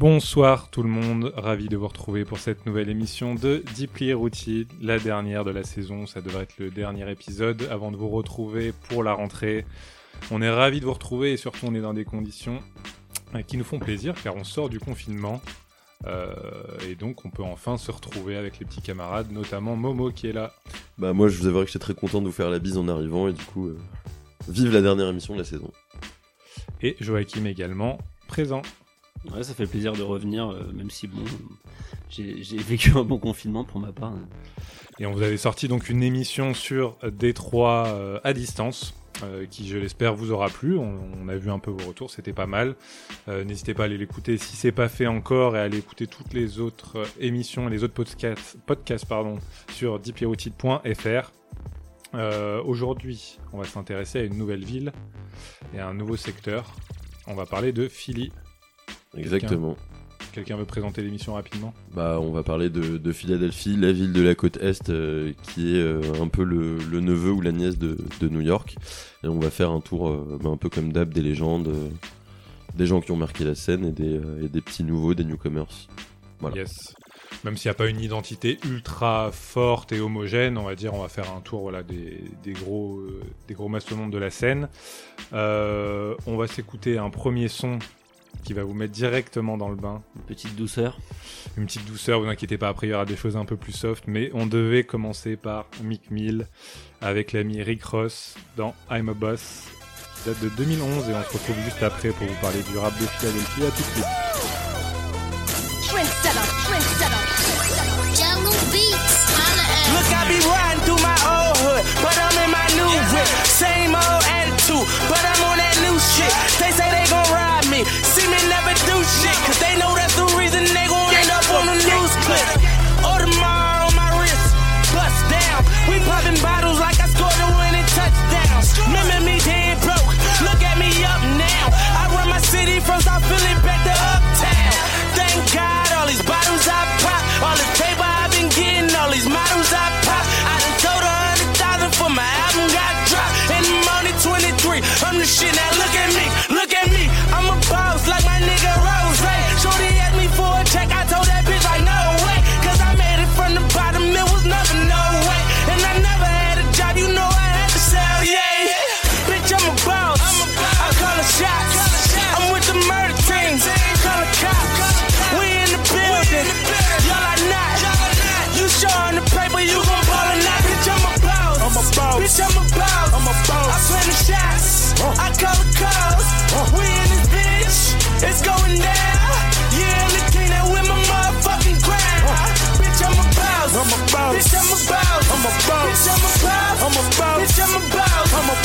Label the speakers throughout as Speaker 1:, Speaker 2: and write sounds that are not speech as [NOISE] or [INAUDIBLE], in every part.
Speaker 1: Bonsoir tout le monde, ravi de vous retrouver pour cette nouvelle émission de Deeply Routy, la dernière de la saison, ça devrait être le dernier épisode avant de vous retrouver pour la rentrée. On est ravi de vous retrouver et surtout on est dans des conditions euh, qui nous font plaisir car on sort du confinement euh, et donc on peut enfin se retrouver avec les petits camarades, notamment Momo qui est là.
Speaker 2: Bah moi je vous avouerai que j'étais très content de vous faire la bise en arrivant et du coup euh, vive la dernière émission de la saison.
Speaker 1: Et Joachim également présent.
Speaker 3: Ouais, ça fait plaisir de revenir, euh, même si bon, j'ai vécu un bon confinement pour ma part.
Speaker 1: Et on vous avait sorti donc une émission sur Détroit euh, à distance. euh, qui je l'espère vous aura plu. On, a vu un peu vos retours, c'était pas mal. Euh, N'hésitez pas à aller l'écouter si c'est pas fait encore et à aller écouter toutes les autres émissions et les autres podcasts, podcasts pardon, sur. Euh, Aujourd'hui, on va s'intéresser à une nouvelle ville et à un nouveau secteur. On va parler de Philly.
Speaker 2: Exactement.
Speaker 1: Quelqu'un veut présenter l'émission rapidement
Speaker 2: Bah on va parler de, de Philadelphie, la ville de la côte est euh, qui est euh, un peu le, le neveu ou la nièce de, de New York. Et on va faire un tour euh, bah, un peu comme d'hab des légendes, des gens qui ont marqué la scène et des, et des petits nouveaux, des newcomers. Voilà.
Speaker 1: Yes. Même s'il n'y a pas une identité ultra forte et homogène, on va dire, on va faire un tour voilà, des, des gros, des gros mastodontes de la scène. Euh, on va s'écouter un premier son qui va vous mettre directement dans le bain.
Speaker 3: Une petite douceur.
Speaker 1: Une petite douceur, vous inquiétez pas, après il y aura des choses un peu plus soft, mais on devait commencer par Mick Mill avec l'ami Rick Ross dans I'm a Boss, qui date de 2011, et on se retrouve juste après pour vous parler du rap de Philadelphie. À tout de suite.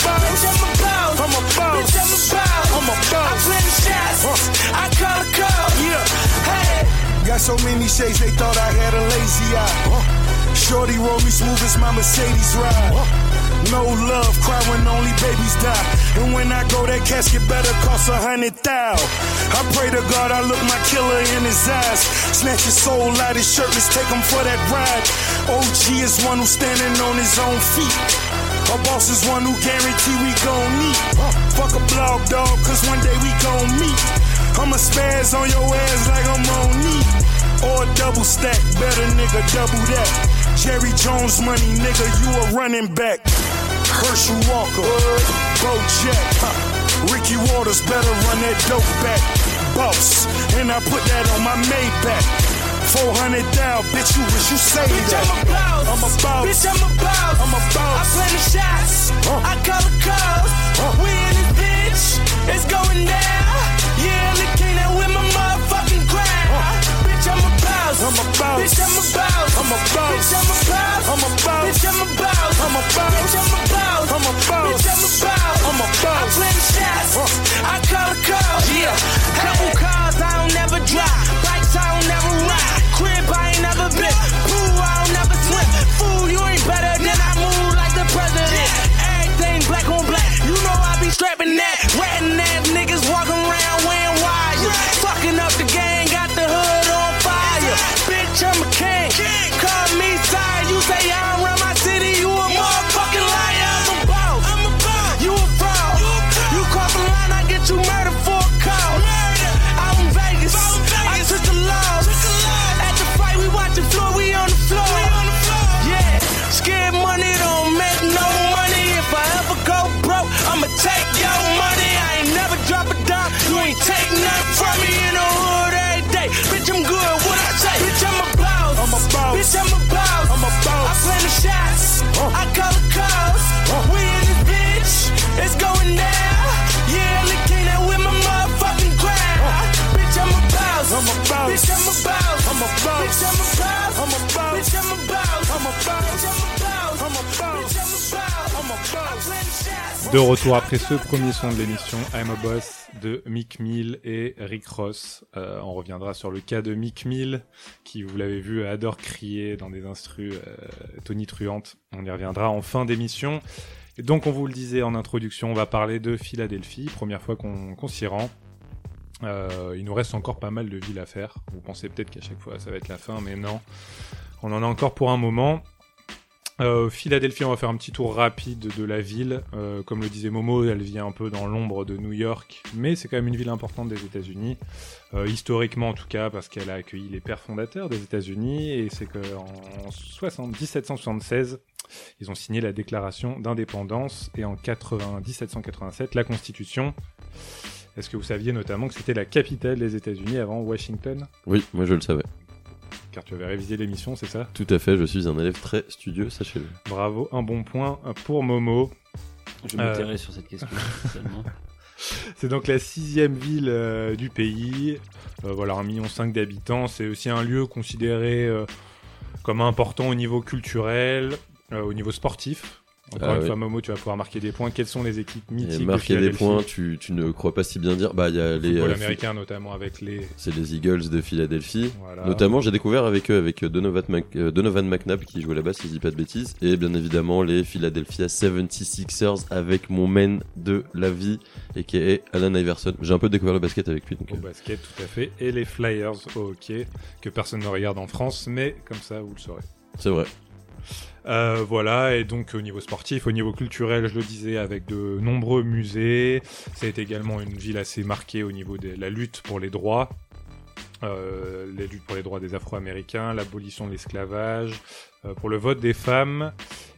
Speaker 4: Boss. I'm a boss. I'm a boss. I'm a boss. I'm a boss. I play the shots. I call the calls. Yeah. Hey.
Speaker 5: Got so many shades, they thought I had a lazy eye. Shorty roll me smooth as my Mercedes ride. No love, cry when only babies die. And when I go, that casket better cost a hundred thou. I pray to God I look my killer in his eyes. Snatch his soul out his shirt, let's take him for that ride. OG is one who's standing on his own feet. Our boss is one who guarantee we gon' meet. Fuck a blog dog, cause one day we gon' meet. I'ma spaz on your ass like I'm on knee. Or a double stack, better nigga, double that. Jerry Jones money, nigga, you a running back. Herschel Walker, Bo Jack. Ricky Waters better run that dope back. Boss, and I put that on my Maybach. 400 down, bitch, you wish you say
Speaker 4: Bitch,
Speaker 5: that.
Speaker 4: I'm a boss.
Speaker 5: I'm a boss.
Speaker 4: Bitch, I'm a boss.
Speaker 5: I'm a boss.
Speaker 4: I play the shots.
Speaker 5: Huh.
Speaker 4: I call the calls.
Speaker 5: Huh.
Speaker 4: We in this bitch. It's going down. Yeah, look king that with my motherfucking crown. Bitch, I'm a boss.
Speaker 5: I'm a boss.
Speaker 4: Bitch, I'm a boss.
Speaker 5: I'm a boss.
Speaker 4: Bitch, I'm a boss.
Speaker 5: I'm a boss.
Speaker 4: Bitch, I'm a boss.
Speaker 5: I'm a boss.
Speaker 4: Bitch, I'm a boss.
Speaker 5: I'm a boss.
Speaker 4: Bitch, I'm a boss.
Speaker 5: I'm a boss.
Speaker 4: I play the shots.
Speaker 5: Huh.
Speaker 4: I call the calls. Yeah. Couple cars I don't never drive. I don't never ride. Crib, I ain't never been. Pool, I don't never swim. Fool, you ain't better than I move like the president. Everything black on black. You know I be strapping that. Ratting ass nigga.
Speaker 6: I'm a boss.
Speaker 4: Bitch, I'm a boss.
Speaker 6: I'm a boss.
Speaker 4: Bitch, I'm a boss.
Speaker 6: I'm a boss.
Speaker 4: Bitch, I'm a boss.
Speaker 6: I'm a
Speaker 4: I
Speaker 6: boss.
Speaker 4: play the shots.
Speaker 1: De retour après ce premier son de l'émission, I'm a Boss de Mick Mill et Rick Ross. Euh, on reviendra sur le cas de Mick Mill, qui, vous l'avez vu, adore crier dans des instrus euh, tonitruantes. On y reviendra en fin d'émission. Et donc, on vous le disait en introduction, on va parler de Philadelphie, première fois qu'on qu'on s'y rend. Euh, il nous reste encore pas mal de villes à faire. Vous pensez peut-être qu'à chaque fois ça va être la fin, mais non. On en a encore pour un moment. Euh, Philadelphie, on va faire un petit tour rapide de la ville. Euh, comme le disait Momo, elle vient un peu dans l'ombre de New York, mais c'est quand même une ville importante des États-Unis, historiquement en tout cas, parce qu'elle a accueilli les pères fondateurs des États-Unis, et c'est qu'en 60 1776, ils ont signé la Déclaration d'indépendance, et en 80 1787, la Constitution. Est-ce que vous saviez notamment que c'était la capitale des États-Unis avant Washington?
Speaker 2: Oui, moi je le savais.
Speaker 1: Car tu avais révisé l'émission, c'est ça?
Speaker 2: Tout à fait, je suis un élève très studieux, sachez-le.
Speaker 1: Bravo, un bon point pour Momo.
Speaker 3: Je me tairai sur cette question. [LAUGHS]
Speaker 1: C'est donc la sixième ville euh, du pays. Euh, voilà, 1,5 million d'habitants. C'est aussi un lieu considéré euh, comme important au niveau culturel, euh, au niveau sportif. Encore
Speaker 2: Ah
Speaker 1: une
Speaker 2: oui.
Speaker 1: fois, Momo, tu vas pouvoir marquer des points. Quelles sont les équipes mythiques
Speaker 2: Et
Speaker 1: de
Speaker 2: marquer des points, tu, tu ne crois pas si bien dire. Bah, il y a les. Euh,
Speaker 1: américain, notamment avec les.
Speaker 2: C'est les Eagles de Philadelphie.
Speaker 1: Voilà.
Speaker 2: Notamment, j'ai découvert avec eux, avec Donovan, Mac- euh, Donovan McNabb qui jouait là-bas, si je dis pas de bêtises. Et bien évidemment, les Philadelphia 76ers avec mon main de la vie, et qui est Alan Iverson. J'ai un peu découvert le basket avec lui. Donc,
Speaker 1: Au
Speaker 2: euh,
Speaker 1: basket, tout à fait. Et les Flyers au hockey, que personne ne regarde en France, mais comme ça, vous le saurez.
Speaker 2: c'est vrai.
Speaker 1: Euh, voilà, et donc au niveau sportif, au niveau culturel, je le disais, avec de nombreux musées. C'est également une ville assez marquée au niveau de la lutte pour les droits. Euh, les luttes pour les droits des Afro-Américains, l'abolition de l'esclavage, euh, pour le vote des femmes,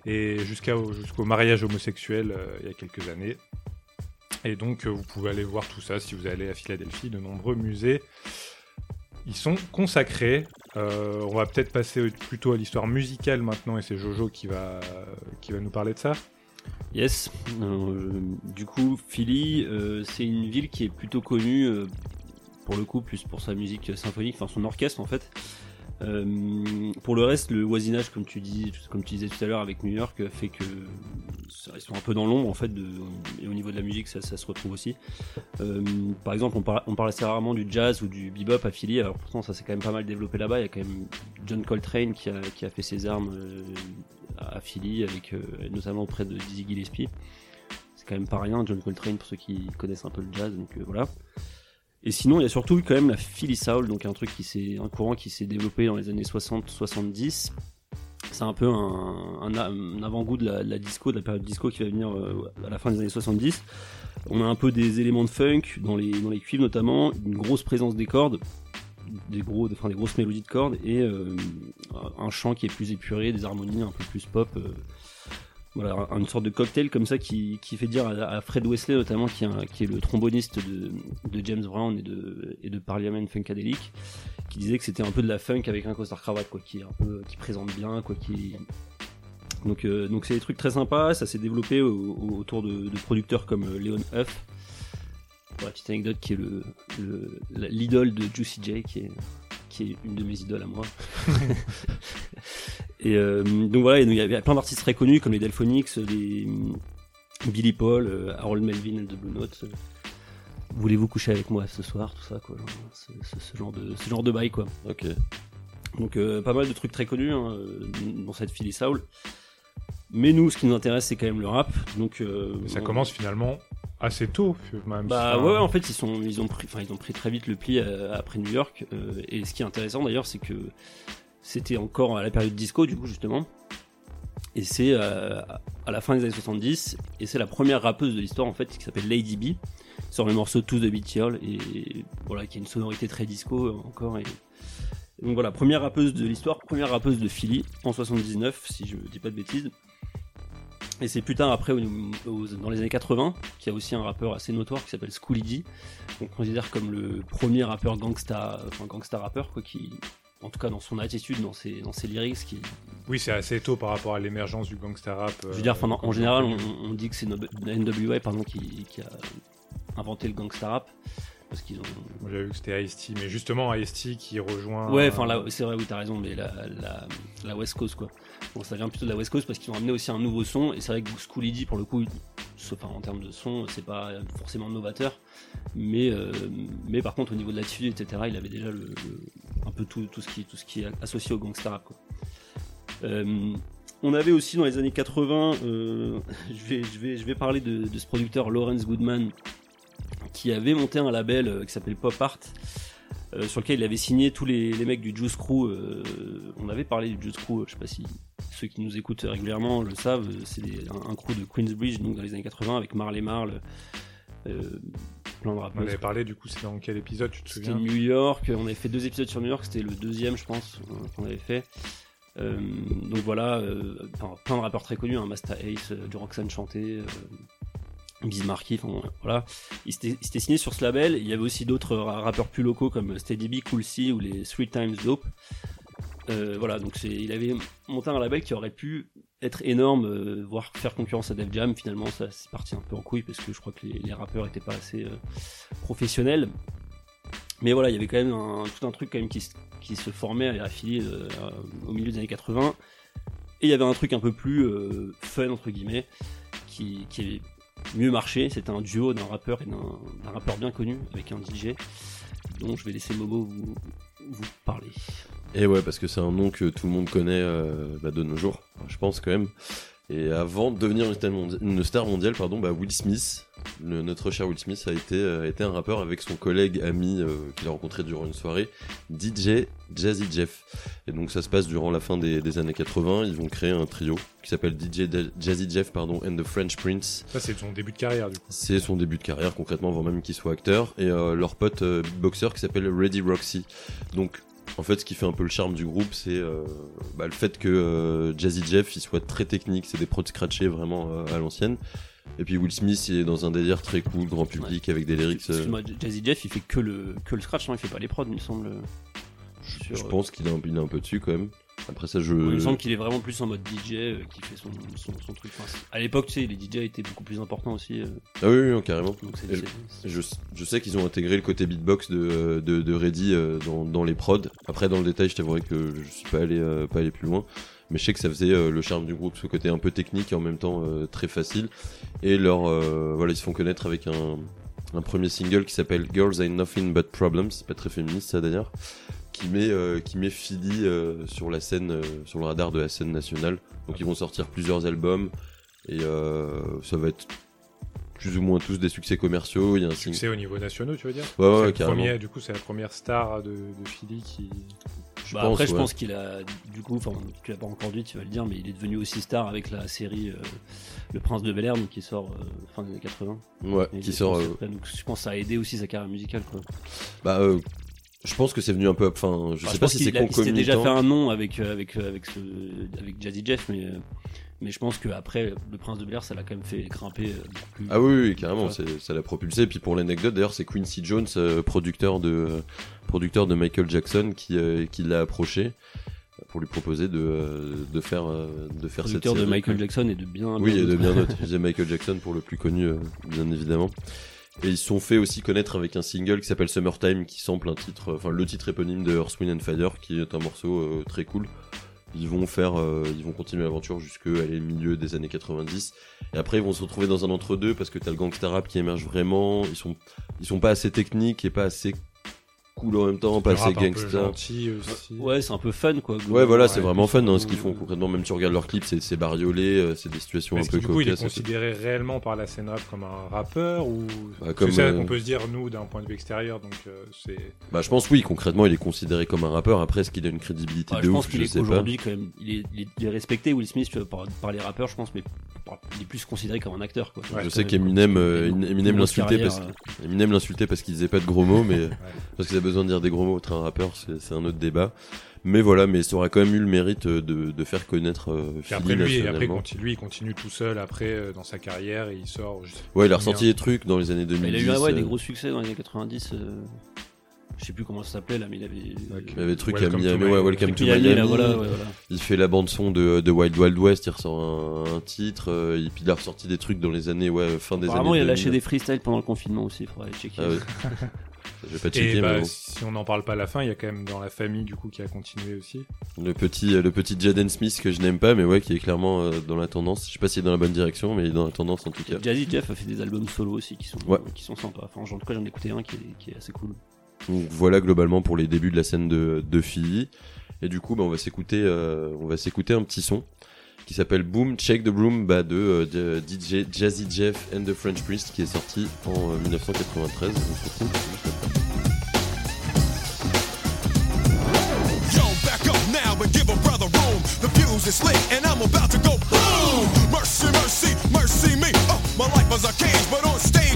Speaker 1: et jusqu'au mariage homosexuel euh, il y a quelques années. Et donc vous pouvez aller voir tout ça si vous allez à Philadelphie, de nombreux musées. Ils sont consacrés. Euh, on va peut-être passer plutôt à l'histoire musicale maintenant, et c'est Jojo qui va, qui va nous parler de ça.
Speaker 3: Yes. Euh, du coup, Philly, euh, c'est une ville qui est plutôt connue pour le coup plus pour sa musique symphonique, enfin son orchestre en fait. Euh, pour le reste, le voisinage, comme tu dis, comme tu disais tout à l'heure avec New York, fait que ça- ils un peu dans l'ombre en fait. Et au niveau de la musique, ça, se retrouve aussi. Euh, par exemple, on parle, assez rarement du jazz ou du bebop à Philly. Alors pourtant, ça s'est quand même pas mal développé là-bas. Il y a quand même John Coltrane qui a, fait ses armes euh, à Philly, avec notamment auprès de Dizzy Gillespie. C'est quand même pas rien, John Coltrane pour ceux qui connaissent un peu le jazz. Donc voilà. Et sinon, il y a surtout quand même la Philly Soul, donc un truc qui s'est, un courant qui s'est développé dans les années 60-70. C'est un peu un, avant-goût de la, de la disco, de la période disco qui va venir euh, à la fin des années 70. On a un peu des éléments de funk dans les, dans les cuivres notamment, une grosse présence des cordes, des, gros, enfin, des grosses mélodies de cordes et euh, un chant qui est plus épuré, des harmonies un peu plus pop. euh, voilà, un- une sorte de cocktail comme ça qui, qui fait dire à, à Fred Wesley notamment, qui est, un- qui est le tromboniste de, de James Brown et de, et de Parliament Funkadelic, qui disait que c'était un peu de la funk avec un costard cravate, quoi, qui est un peu, qui présente bien, quoi, qui donc euh, donc c'est des trucs très sympas, ça s'est développé au- au- autour de, de producteurs comme euh, Leon Huff, pour la petite anecdote, qui est le l'idole de Juicy J, qui est qui est une de mes idoles à moi. [LAUGHS] [LAUGHS] et euh, donc voilà, et donc il y avait plein d'artistes très connus comme les Delphonics, les Billy Paul, euh, Harold Melvin de Blue Note. euh, Voulez-vous coucher avec moi ce soir, tout ça quoi, genre, ce, genre de ce genre de bail quoi.
Speaker 2: Ok.
Speaker 3: Donc euh, pas mal de trucs très connus hein, euh, dans cette Philly Soul. Mais nous, ce qui nous intéresse, c'est quand même le rap. Donc euh,
Speaker 1: ça
Speaker 3: on-
Speaker 1: commence finalement assez tôt, même.
Speaker 3: Bah
Speaker 1: si-
Speaker 3: ouais, ouais, en fait ils sont ils ont pris enfin ils ont pris très vite le pli euh, après New York euh, et ce qui est intéressant d'ailleurs c'est que c'était encore à la période disco du coup justement. Et c'est euh, à la fin des années 70 et c'est la première rappeuse de l'histoire en fait qui s'appelle Lady B sur le morceau To the Beat Girl et voilà qui a une sonorité très disco euh, encore donc voilà première rappeuse de l'histoire première rappeuse de Philly en 79 si je dis pas de bêtises. Et c'est plus tard après, dans les années 80, qu'il y a aussi un rappeur assez notoire qui s'appelle Schooly D, qu'on considère comme le premier rappeur gangsta, enfin gangsta rappeur, quoi, qui, en tout cas dans son attitude, dans ses, dans ses lyrics, qui,
Speaker 1: Oui, c'est assez tôt par rapport à l'émergence du gangsta rap.
Speaker 3: je veux dire, enfin, en général, on, on dit que c'est NWA, pardon, qui, qui a inventé le gangsta rap. Parce qu'ils ont.
Speaker 1: J'avais vu que c'était Ice-T, mais justement Ice-T qui rejoint.
Speaker 3: Ouais,
Speaker 1: euh,
Speaker 3: enfin là, c'est vrai, oui, t'as raison, mais la, la, la West Coast quoi. Bon, ça vient plutôt de la West Coast parce qu'ils ont amené aussi un nouveau son, et c'est vrai que Schooly D pour le coup, sauf enfin, en termes de son, c'est pas forcément novateur, mais euh, mais par contre au niveau de l'attitude, etc., il avait déjà le, le- un peu tout, tout ce qui tout ce qui est associé au gangsta rap quoi. Euh, on avait aussi dans les années 80, euh, [LAUGHS] je, vais, je, vais, je vais parler de, de ce producteur Lawrence Goodman qui avait monté un label euh, qui s'appelle Pop Art euh, sur lequel il avait signé tous les, les mecs du Juice Crew. euh, on avait parlé du Juice Crew, je sais pas si ceux qui nous écoutent régulièrement le savent, euh, c'est un, un crew de Queensbridge donc dans les années 80 avec Marley Marl, euh, plein de
Speaker 1: On
Speaker 3: rappeurs.
Speaker 1: avait parlé, du coup, c'est dans quel épisode, tu te
Speaker 3: C'était
Speaker 1: souviens?
Speaker 3: New York, on avait fait deux épisodes sur New York, c'était le deuxième je pense euh, qu'on avait fait. Euh, donc voilà, euh, plein de rappeurs très connus, hein, Masta Ace, euh, du Roxanne chanté, euh, Bismarcky, voilà. Ils s'étaient signés sur ce label, il y avait aussi d'autres ra- rappeurs plus locaux comme Steady B, Cool C ou les Three Times Dope. Euh, voilà, donc il avait monté un label qui aurait pu être énorme, euh, voire faire concurrence à Def Jam. Finalement, ça c'est parti un peu en couille parce que je crois que les, rappeurs étaient pas assez euh, professionnels. Mais voilà, il y avait quand même un, tout un truc quand même qui, se- formait Philly euh, au milieu des années 80. Et il y avait un truc un peu plus fun entre guillemets qui, qui mieux marché. C'était un duo d'un rappeur et d'un rappeur bien connu avec un DJ dont je vais laisser Momo vous, parler.
Speaker 2: Et ouais, parce que c'est un nom que tout le monde connaît euh, bah, de nos jours, je pense quand même. Et avant de devenir une star, mondiale, pardon, bah, Will Smith, le- notre cher Will Smith, a été, euh, a été un rappeur avec son collègue ami euh, qu'il a rencontré durant une soirée, DJ Jazzy Jeff. Et donc ça se passe durant la fin des, des années 80. Ils vont créer un trio qui s'appelle DJ Jazzy Jeff pardon, and the French Prince.
Speaker 1: Ça, c'est son début de carrière, du coup.
Speaker 2: C'est son début de carrière concrètement avant même qu'il soit acteur et euh, leur pote euh, beatboxer qui s'appelle Ready Roxy. Donc en fait ce qui fait un peu le charme du groupe c'est euh, bah, le fait que euh, Jazzy Jeff il soit très technique, c'est des prods scratchés vraiment euh, à l'ancienne. Et puis Will Smith il est dans un délire très cool, grand public avec des lyrics.
Speaker 3: Excuse-moi, Jazzy Jeff il fait que le, que le scratch, hein, il fait pas les prods, il me semble. Sur-
Speaker 2: je pense qu'il est, un- il est un peu dessus quand même. Après ça je...
Speaker 3: Il me semble qu'il est vraiment plus en mode DJ euh, qui fait son, son, son truc. Enfin, à l'époque, tu sais, les DJ étaient beaucoup plus importants aussi. euh,
Speaker 2: Ah oui, oui, oui, carrément.
Speaker 3: donc c'est-
Speaker 2: Et
Speaker 3: c'est- c'est-
Speaker 2: Je, je sais qu'ils ont intégré le côté beatbox de, de, de Reddy euh, dans, dans les prods. Après, dans le détail, je t'avouerai que je suis pas allé, euh, pas allé plus loin. Mais je sais que ça faisait euh, le charme du groupe, ce côté un peu technique et en même temps euh, très facile. Et leur, euh, voilà, ils se font connaître avec un, un premier single qui s'appelle Girls Ain't Nothing But Problems. C'est pas très féministe ça d'ailleurs. Qui met, euh, qui met Philly euh, sur la scène, euh, sur le radar de la scène nationale. Donc ils vont sortir plusieurs albums et euh, ça va être plus ou moins tous des succès commerciaux. Il y a un single.
Speaker 1: Succès au niveau national, tu veux dire?
Speaker 2: Ouais, ouais, carrément.
Speaker 1: premier- Du coup, c'est la première star de, de Philly qui.
Speaker 2: Je
Speaker 3: Bah,
Speaker 2: pense,
Speaker 3: après, je pense qu'il a, du coup, enfin, tu l'as pas encore dit, tu vas le dire, mais il est devenu aussi star avec la série euh, Le Prince de Bel Air, donc qui sort euh, fin des années 80.
Speaker 2: Ouais,
Speaker 3: Et
Speaker 2: qui sort.
Speaker 3: pense
Speaker 2: euh,
Speaker 3: donc je pense que ça a aidé aussi sa carrière musicale, quoi.
Speaker 2: bah, euh, je pense que c'est venu un peu. Enfin, je
Speaker 3: Enfin,
Speaker 2: sais pas si c'est
Speaker 3: a- il déjà fait
Speaker 2: concomitant.
Speaker 3: un nom avec euh, avec euh, avec ce, avec Jazzy Jeff, mais euh, mais je pense que après le Prince de Bel Air, ça l'a quand même fait grimper plus.
Speaker 2: Ah oui, oui, carrément, ça l'a propulsé. Et puis pour l'anecdote, d'ailleurs, c'est Quincy Jones, producteur de producteur de Michael Jackson, qui qui l'a approché pour lui proposer de de faire de faire cette
Speaker 3: producteur de
Speaker 2: série.
Speaker 3: Michael Jackson et de bien.
Speaker 2: Oui,
Speaker 3: bien
Speaker 2: et de bien [LAUGHS] disais Michael Jackson pour le plus connu, bien évidemment. Et ils se sont fait aussi connaître avec un single qui s'appelle Summertime, qui sample un titre, enfin le titre éponyme de Earth, Wind and Fire, qui est un morceau euh, très cool. Ils vont faire, euh, ils vont continuer l'aventure jusqu'à le milieu des années 90. Et après, ils vont se retrouver dans un entre-deux parce que t'as le gangsta rap qui émerge vraiment. Ils sont, ils sont pas assez techniques et pas assez cool en même temps, pas assez gangsta.
Speaker 3: Ouais, c'est un peu fun quoi.
Speaker 2: Ouais, voilà,
Speaker 1: Ouais,
Speaker 2: c'est vraiment fun hein, ce qu'ils font concrètement. Même tu regardes leurs clips, c'est bariolé, euh, c'est des situations un peu
Speaker 1: du coup, il est considéré réellement par la scène rap comme un rappeur ou
Speaker 2: Bah, comme,
Speaker 1: c'est
Speaker 2: euh,
Speaker 1: qu'on peut se dire nous d'un point de vue extérieur, donc euh, c'est.
Speaker 2: Bah, je pense oui, concrètement, il est considéré comme un rappeur. Après, est-ce qu'il a une crédibilité de
Speaker 3: je
Speaker 2: ouf?
Speaker 3: pense qu'il
Speaker 2: Je
Speaker 3: est
Speaker 2: sais pas.
Speaker 3: aujourd'hui quand même, il est, il respecté Will Smith par, par les rappeurs, je pense, mais il est plus considéré comme un acteur quoi.
Speaker 1: Ouais,
Speaker 2: je sais qu'Eminem, euh,
Speaker 3: Une-
Speaker 2: Eminem l'insultait parce Eminem l'insultait parce qu'il disait pas de gros mots, mais [LAUGHS]
Speaker 1: Ouais.
Speaker 2: parce qu'il a besoin de dire des gros mots. Être un rappeur, c'est un autre débat. Mais voilà, mais ça aurait quand même eu le mérite euh, de, de faire connaître euh, Philly
Speaker 1: après lui, et après continue, lui, il continue tout seul après euh, dans sa carrière et il sort.
Speaker 2: Ouais, il a ressorti des trucs dans les années 2010.
Speaker 3: Il a eu des
Speaker 2: euh,
Speaker 3: gros succès dans les années 90. Je sais plus comment ça s'appelle là, mais il avait.
Speaker 2: Il avait des trucs à Miami, ouais, Welcome to
Speaker 3: Miami,
Speaker 2: Miami.
Speaker 3: là, voilà, ouais, voilà.
Speaker 2: Il fait la bande son de, de Wild Wild West, il ressort un, un titre, euh, et puis il a ressorti des trucs dans les années, ouais, fin des
Speaker 3: Apparemment,
Speaker 2: années
Speaker 3: il a lâché
Speaker 2: 2000.
Speaker 3: des freestyles pendant le confinement aussi, il faudrait checker.
Speaker 2: Ah ouais. [LAUGHS] J'ai pas
Speaker 1: Et
Speaker 2: checké,
Speaker 1: bah,
Speaker 2: mais bon.
Speaker 1: si on n'en parle pas à la fin, il y a quand même dans la famille du coup qui a continué aussi.
Speaker 2: Le petit, le petit Jaden Smith que je n'aime pas, mais ouais, qui est clairement euh, dans la tendance. Je sais pas s'il est dans la bonne direction, mais il est dans la tendance en tout cas.
Speaker 3: Jazzy Jeff a fait des albums solo aussi qui sont,
Speaker 2: Ouais.
Speaker 3: qui sont sympas. Enfin, en tout cas, j'en ai écouté un qui est, qui est assez cool.
Speaker 2: Donc voilà globalement pour les débuts de la scène de, de. Et du coup, bah, on va s'écouter, euh, on va s'écouter un petit son qui s'appelle Boom Check the Broom bah, de euh, DJ Jazzy Jeff and the French Priest qui est sorti en euh, 1993. On se retrouve juste après.
Speaker 7: Yo, back up now and give a brother room. The fuse is lit and I'm about to go boom. Mercy, mercy, mercy me. Oh, my life is a cage, but on stage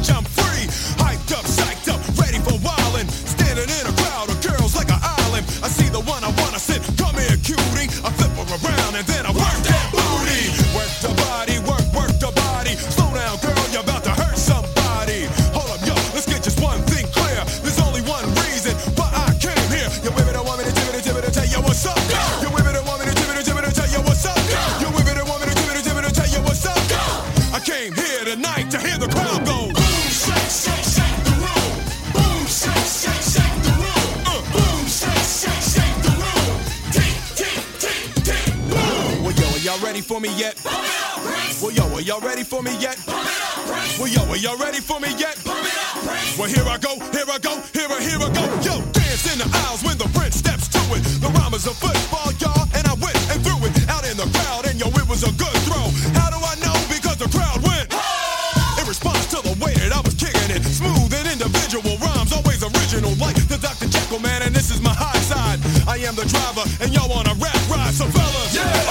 Speaker 7: for me yet? Well, yo, are y'all ready for me yet? Well, yo, are y'all ready for me yet? Well, here I go, here I go, here I, here I go. Yo, dance in the aisles when the prince steps to it. The rhyme is a football, y'all, and I went and threw it out in the crowd, and yo, it was a good throw. How do I know? Because the crowd went. In response to the way that I was kicking it, smooth and individual rhymes, always original, like the Dr. Jekyll man, and this is my high side. I am the driver, and y'all on a rap ride, so fellas, are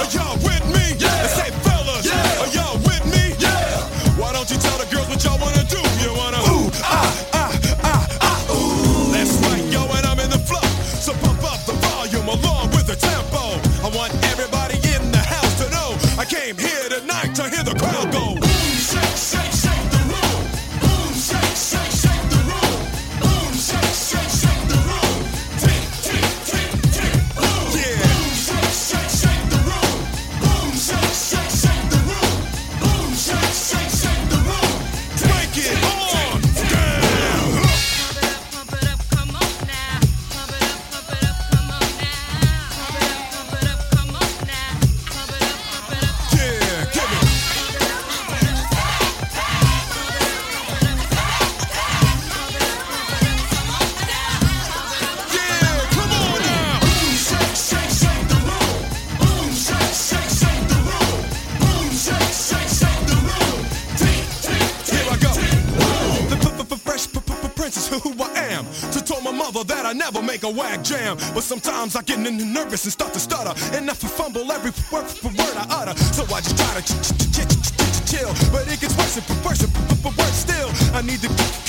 Speaker 7: jam. But sometimes I get nervous and start to stutter. And I fumble every word, for word I utter. So I just try to ch- ch- ch- ch- ch- ch- chill. But it gets worse and worse and worse still. I need the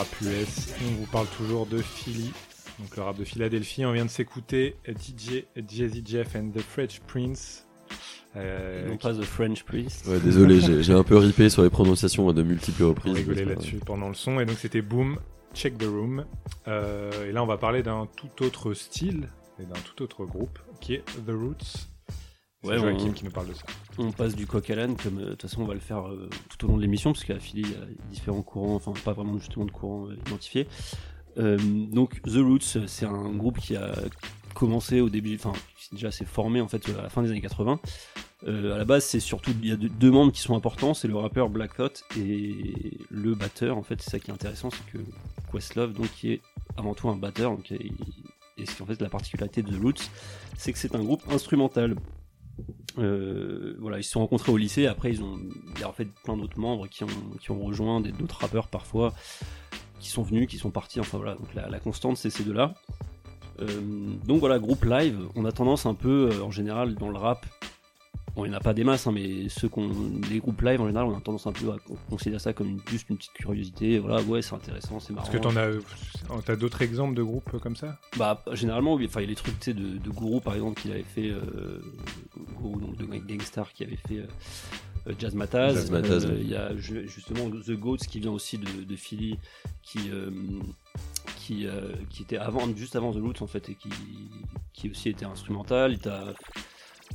Speaker 1: rap US. On vous parle toujours de Philly, donc le rap de Philadelphie. On vient de s'écouter DJ Jazzy Jeff and the French Prince. Euh,
Speaker 3: non pas The French Priest.
Speaker 2: Ouais, désolé, j'ai j'ai un peu ripé sur les prononciations à de multiples reprises.
Speaker 1: on rigolait là-dessus pendant le son. Et donc c'était Boom, Check the Room. Euh, et là on va parler d'un tout autre style et d'un tout autre groupe qui est The Roots. C'est
Speaker 3: Ouais,
Speaker 1: Joachim
Speaker 3: on-
Speaker 1: qui nous parle de ça.
Speaker 3: On passe du coq à l'âne, comme euh, de toute façon on va le faire euh, tout au long de l'émission, parce qu'à Philly il y a différents courants, enfin pas vraiment justement de courants euh, identifiés. Euh, donc The Roots, c'est un groupe qui a commencé au début, enfin qui déjà s'est formé en fait à la fin des années 80. Euh, à la base, c'est surtout il y a deux, membres qui sont importants, c'est le rappeur Black Thought et le batteur. En fait, c'est ça qui est intéressant, c'est que Questlove, donc qui est avant tout un batteur, donc et, et ce qui en fait la particularité de The Roots, c'est que c'est un groupe instrumental. Euh, voilà, ils se sont rencontrés au lycée. Après, ils ont, il y a en fait plein d'autres membres qui ont, qui ont rejoint, d'autres rappeurs parfois, qui sont venus, qui sont partis. Enfin voilà, donc la, la constante, c'est ces deux-là. Euh, donc voilà, groupe live, on a tendance un peu, euh, en général, dans le rap, bon, il n'y en a pas des masses, hein, mais ceux qu'on, les groupes live, en général, on a tendance un peu à con- considérer ça comme une, juste une petite curiosité. Voilà, ouais, c'est intéressant, c'est marrant.
Speaker 1: Est-ce que t'en as, t'as d'autres exemples de groupes comme ça?
Speaker 3: Bah, généralement, oui. Enfin, il y a les trucs tu sais, de, de Gourou, par exemple, qui avait fait. Euh, Gourou, donc de Gangstar, qui avait fait euh, euh, Jazz Mataz.
Speaker 2: Jazz Mataz,
Speaker 3: Euh,
Speaker 2: ouais.
Speaker 3: Il y a ju- justement The Goats qui vient aussi de, de Philly, qui. euh, qui, euh, qui était avant, juste avant The Roots en fait, et qui, qui aussi était instrumental. T'as,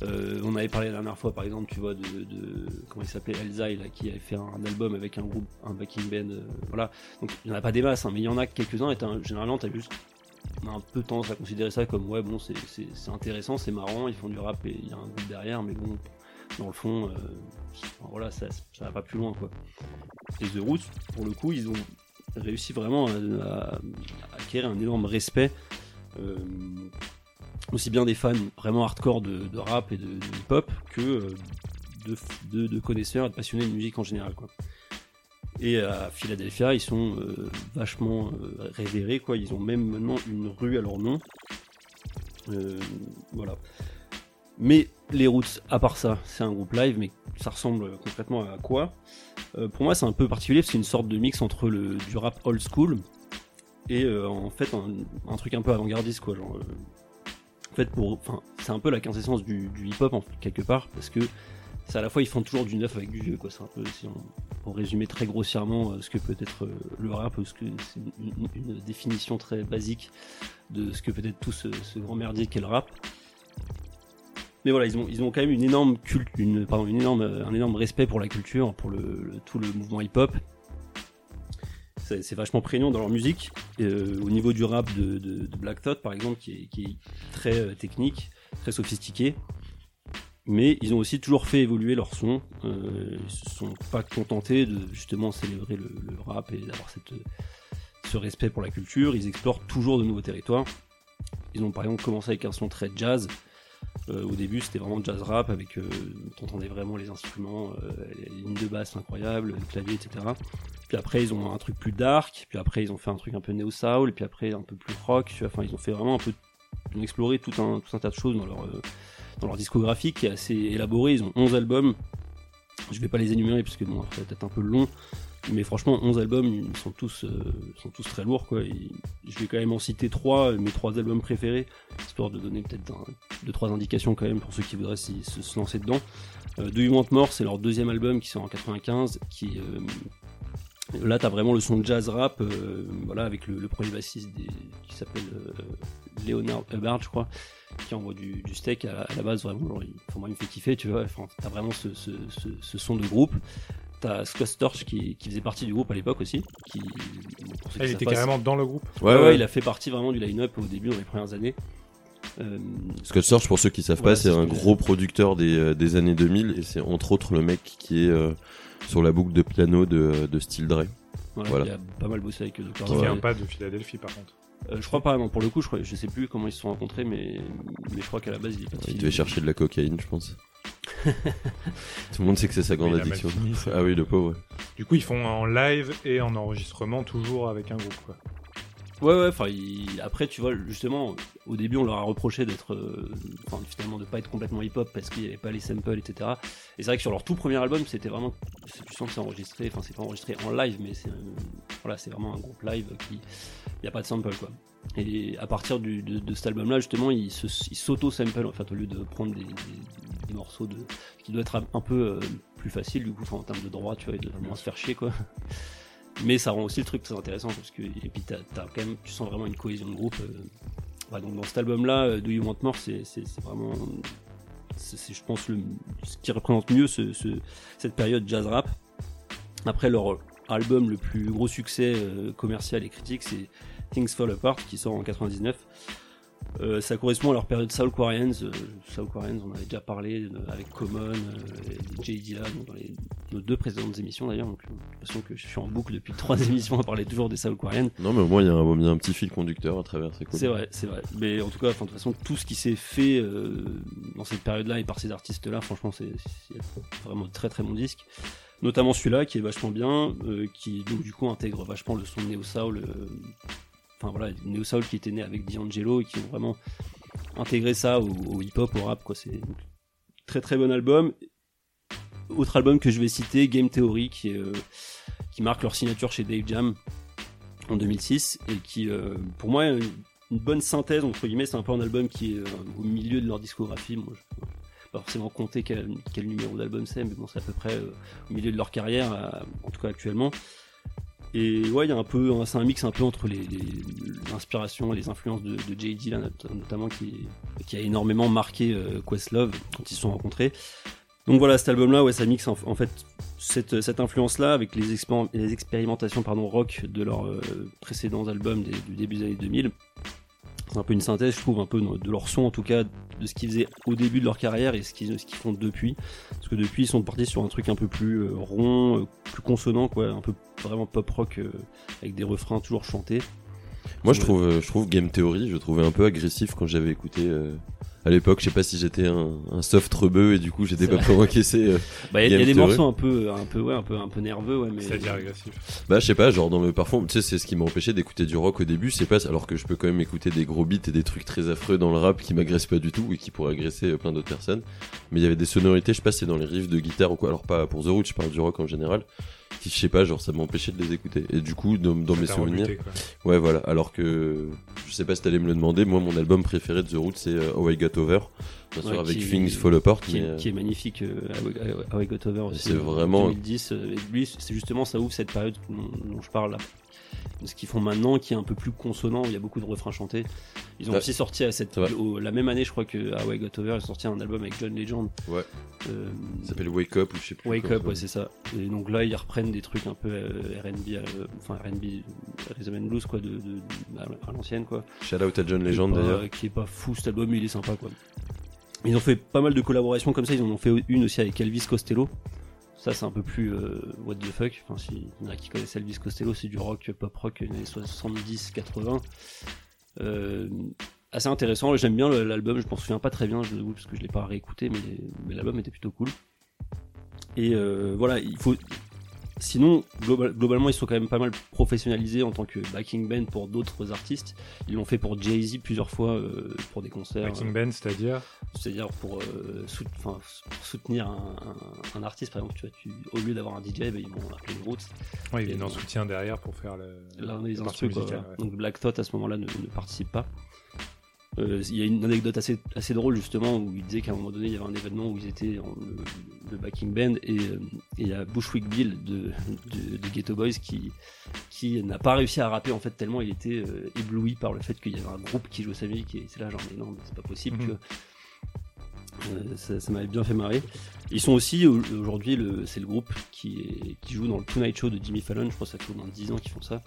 Speaker 3: euh, on avait parlé la dernière fois, par exemple, tu vois, de, de- comment il s'appelait Elzai, là, qui avait fait un, album avec un groupe, un backing band, euh, voilà. Donc il n'y en a pas des masses, hein, mais il y en a quelques-uns. Et généralement, t'as juste on a un peu tendance à considérer ça comme ouais bon c'est, intéressant, c'est marrant, ils font du rap et il y a un groupe derrière, mais bon dans le fond euh, voilà ça, va pas plus loin quoi. Et The Roots pour le coup ils ont réussi vraiment à, acquérir un énorme respect aussi bien des fans vraiment hardcore de, rap et de, hip-hop que euh, de, de, connaisseurs et de passionnés de musique en général quoi. Et à Philadelphia, ils sont euh, vachement euh, révérés, quoi. Ils ont même maintenant une rue à leur nom. Voilà. Mais les Roots, à part ça, c'est un groupe live, mais ça ressemble concrètement à quoi? Pour moi, c'est un peu particulier, c'est une sorte de mix entre le, du rap old school et en fait un, un truc un peu avant-gardiste, quoi. Genre, en pour, enfin, c'est un peu la quintessence du, hip-hop en quelque part, parce que c'est à la fois ils font toujours du neuf avec du vieux, quoi. C'est un peu si on, pour résumer très grossièrement euh, ce que peut être euh, le rap, parce que c'est une, définition très basique de ce que peut être tout ce, grand merdier qu'est le rap. Mais voilà, ils ont, ils ont quand même une énorme culte, une, pardon, une énorme, un énorme respect pour la culture, pour le, le- tout le mouvement hip-hop. C'est vachement prégnant dans leur musique. Euh, au niveau du rap de, Black Thought, par exemple, qui est, très euh, technique, très sophistiqué. Mais ils ont aussi toujours fait évoluer leur son. Euh, ils se sont pas contentés de justement célébrer le, le rap et d'avoir ce respect pour la culture. Ils explorent toujours de nouveaux territoires. Ils ont par exemple commencé avec un son très jazz. Euh, au début, c'était vraiment jazz rap avec, euh, t'entendais vraiment les instruments, euh, les lignes de basse incroyables, le clavier, etc. Puis après, ils ont un truc plus dark. Puis après, ils ont fait un truc un peu néo soul. Puis après, un peu plus rock. Enfin, ils ont fait vraiment un peu, ils ont exploré tout un, tout un tas de choses dans leur, dans leur discographie qui est assez élaborée. Ils ont 11 albums. Je vais pas les énumérer parce que bon, ça va être un peu long. Mais franchement, 11 albums, ils sont tous, euh, sont tous très lourds. Quoi. Je vais quand même en citer trois, mes trois albums préférés, histoire de donner peut-être deux, trois indications quand même pour ceux qui voudraient se, lancer dedans. Euh, Do You Want More, c'est leur deuxième album qui sort en 95, qui euh, là t'as vraiment le son de jazz rap, euh, voilà, avec le, premier bassiste qui s'appelle euh, Leonard Hubbard, je crois, qui envoie du, steak à, la base vraiment. Il, moi, il me fait kiffer, tu vois. T'as vraiment ce son de groupe. T'as Scott Storch qui, qui faisait partie du groupe à l'époque aussi. Qui, bon, pour ceux qui
Speaker 1: Ah, Il était carrément dans le groupe.
Speaker 3: Ouais, ouais, il a fait partie vraiment du line-up au début, dans les premières années. Euh,
Speaker 2: Scott Storch, pour ceux qui savent
Speaker 3: Voilà,
Speaker 2: pas, c'est
Speaker 3: c'est ce
Speaker 2: un gros producteur des, euh, des années 2000 et c'est entre autres le mec qui est euh, sur la boucle de piano de, de Steel Dre.
Speaker 3: voilà,
Speaker 2: Voilà.
Speaker 3: Il a pas mal bossé avec eux. Dr.
Speaker 1: Qui
Speaker 3: Dre.
Speaker 1: vient pas de Philadelphie par contre.
Speaker 3: Euh, je crois pas, non, pour le coup, je, crois, je sais plus comment ils se sont rencontrés, mais, mais je crois qu'à la base, il est pas de
Speaker 2: Il devait chercher de la cocaïne, je pense. [LAUGHS] Tout le monde sait que c'est sa grande
Speaker 1: Oui,
Speaker 2: addiction.
Speaker 1: fini,
Speaker 2: Ah oui, le pauvre. ouais.
Speaker 1: Du coup, ils font en live et en enregistrement toujours avec un groupe. Quoi.
Speaker 3: Ouais, ouais, enfin, il- après, tu vois, justement, au début, on leur a reproché d'être, euh, enfin, finalement, de pas être complètement hip-hop parce qu'il n'y avait pas les samples, etc. Et c'est vrai que sur leur tout premier album, c'était vraiment, tu sens que c'est enregistré, enfin, c'est pas enregistré en live, mais c'est, euh, voilà, c'est vraiment un groupe live qui, il n'y a pas de sample, quoi. Et à partir du- de, de cet album-là, justement, ils se- ils s'auto-sample, en fait, au lieu de prendre des, des- des morceaux de, qui doit être un, peu euh, plus facile, du coup, en termes de droit, tu vois, et de moins se faire chier, quoi. Mais ça rend aussi le truc très intéressant parce que tu sens vraiment une cohésion de groupe. euh. Donc dans cet album-là, euh, Do You Want More, c'est, vraiment, c'est, je pense ce qui représente mieux ce, ce- cette période jazz rap. Après leur album le plus gros succès commercial et critique, c'est Things Fall Apart qui sort en 99. Euh, ça correspond à leur période Soul Quarians. Euh, Soul Quarians, on avait déjà parlé euh, avec Common, euh, et Jay Dilla, dans les nos deux précédentes émissions d'ailleurs. Donc, j'ai l'impression que je suis en boucle depuis [LAUGHS] trois émissions à parler toujours des South-Coréennes.
Speaker 2: Non, mais au moins, il y, a un- il y a un petit fil conducteur à travers, c'est cool.
Speaker 3: C'est vrai, c'est vrai. Mais en tout cas, de toute façon, tout ce qui s'est fait dans cette période-là et par ces artistes-là, franchement, c'est vraiment de très très bon disque. Notamment celui-là qui est vachement bien, euh, qui donc du coup intègre vachement le son de Neo Soul. euh, Enfin voilà, Neo Soul qui était né avec D'Angelo et qui ont vraiment intégré ça au, hip-hop, au rap. quoi. C'est très très bon album. Autre album que je vais citer, Game Theory, qui, euh, marque leur signature chez Dave Jam en 2006 et qui, euh, pour moi, une, bonne synthèse entre guillemets. C'est un peu un album qui est euh, au milieu de leur discographie. Moi, je peux pas forcément compter quel, numéro d'album c'est, mais bon, c'est à peu près au milieu de leur carrière, en tout cas actuellement. Et ouais, il y a un peu, c'est un mix un peu entre les, les- l'inspiration et les influences de, J.D. notamment qui, a énormément marqué euh, Questlove quand ils se sont rencontrés. Donc voilà, cet album-là, ouais, ça mixe en, en fait cette, influence-là avec les, expérim- les expérimentations rock de leurs euh, précédents albums du début des années 2000. C'est un peu une synthèse, je trouve, un peu de leur son, en tout cas, de ce qu'ils faisaient au début de leur carrière et ce qu'ils qu'ils font depuis. Parce que depuis, ils sont partis sur un truc un peu plus euh, rond, euh, plus consonant, quoi, un peu vraiment pop rock euh, avec des refrains toujours chantés.
Speaker 2: Moi, je trouve, je trouve Game Theory, je trouvais un peu agressif quand j'avais écouté euh, à l'époque. Je sais pas si j'étais un, un soft rebeu et du coup, j'étais pas trop encaissé. euh. [LAUGHS]
Speaker 3: Bah, il y a- y, des morceaux un peu, un peu, ouais, un peu, un peu nerveux, ouais, mais.
Speaker 1: C'est-à-dire agressif.
Speaker 2: Bah, je sais pas, genre dans le parfum, tu sais, c'est ce qui m'a empêché d'écouter du rock au début. C'est pas, alors que je peux quand même écouter des gros beats et des trucs très affreux dans le rap qui m'agressent pas du tout et qui pourraient agresser euh, plein d'autres personnes. Mais il y avait des sonorités, je sais pas, si c'est dans les riffs de guitare ou quoi. Alors pas pour The Root, je parle du rock en général. Qui, je sais pas, genre ça m'empêchait de les écouter. Et du coup, dans, mes souvenirs,
Speaker 1: rebuté.
Speaker 2: Ouais, voilà. Alors que je sais pas si t'allais me le demander. Moi, mon album préféré de The Roots, c'est euh, How I Got Over. Bien sûr,
Speaker 3: Ouais,
Speaker 2: avec Things Fall Apart.
Speaker 3: qui,
Speaker 2: mais,
Speaker 3: est,
Speaker 2: euh,
Speaker 3: qui est magnifique euh, How I- Got Over aussi
Speaker 2: C'est
Speaker 3: en
Speaker 2: vraiment-
Speaker 3: 2010 euh, et lui c'est justement ça ouvre cette période dont, dont je parle là ce qu'ils font maintenant qui est un peu plus consonant il y a beaucoup de refrains chantés ils ont
Speaker 2: Ouais.
Speaker 3: aussi sorti à cette au- la même année je crois que How I Got Over ils ont sorti un album avec John Legend
Speaker 2: Ouais.
Speaker 3: Euh,
Speaker 2: Ça s'appelle Wake Up ou je sais plus.
Speaker 3: Wake Up ouais c'est ça et donc là ils reprennent des trucs un peu euh, R&B euh, enfin R&B Rhythm and Blues quoi de, de- de- à l'ancienne quoi
Speaker 2: Shout out à John Legend
Speaker 3: qui est pas-
Speaker 2: d'ailleurs.
Speaker 3: Qui est pas fou cet album, mais il est sympa quoi. Ils ont fait pas mal de collaborations comme ça, ils en ont fait une aussi avec Elvis Costello. Ça c'est un peu plus euh, what the fuck. Enfin, si il y en a qui connaissent Elvis Costello, c'est du rock, pop rock années 70-80. Euh, assez intéressant, j'aime bien l'album, je m'en souviens pas très bien, je parce que je l'ai pas réécouté, mais, mais l'album était plutôt cool. Et euh, voilà, il faut. Sinon, global- globalement, ils sont quand même pas mal professionnalisés en tant que backing band pour d'autres artistes. Ils l'ont fait pour Jay-Z plusieurs fois euh, pour des concerts.
Speaker 1: Backing band, c'est-à-dire
Speaker 3: C'est-à-dire pour, euh, sout- enfin, pour soutenir un, un- un artiste, par exemple, tu vois, tu, au lieu d'avoir un DJ, bah, ils vont appeler une route.
Speaker 1: Ouais, il est en
Speaker 3: donc-
Speaker 1: soutien derrière pour faire le,
Speaker 3: L'un des instruments.
Speaker 1: ouais.
Speaker 3: Donc Black Thought à ce moment-là ne, ne participe pas. Euh, Il y a une anecdote assez, assez drôle justement où il disait qu'à un moment donné il y avait un événement où ils étaient en, le, le backing band et euh, et il y a Bushwick Bill de, de, de Ghetto Boys qui, qui n'a pas réussi à rapper en fait tellement il était euh, ébloui par le fait qu'il y avait un groupe qui jouait sa musique et c'est là genre mais non mais c'est pas possible
Speaker 1: Mhm.
Speaker 3: vois. Euh, ça ça m'avait bien fait marrer. Ils sont aussi au- aujourd'hui, le- c'est le groupe qui, est, qui joue dans le Tonight Show de Jimmy Fallon. Je crois que ça fait moins 10 ans qu'ils font ça.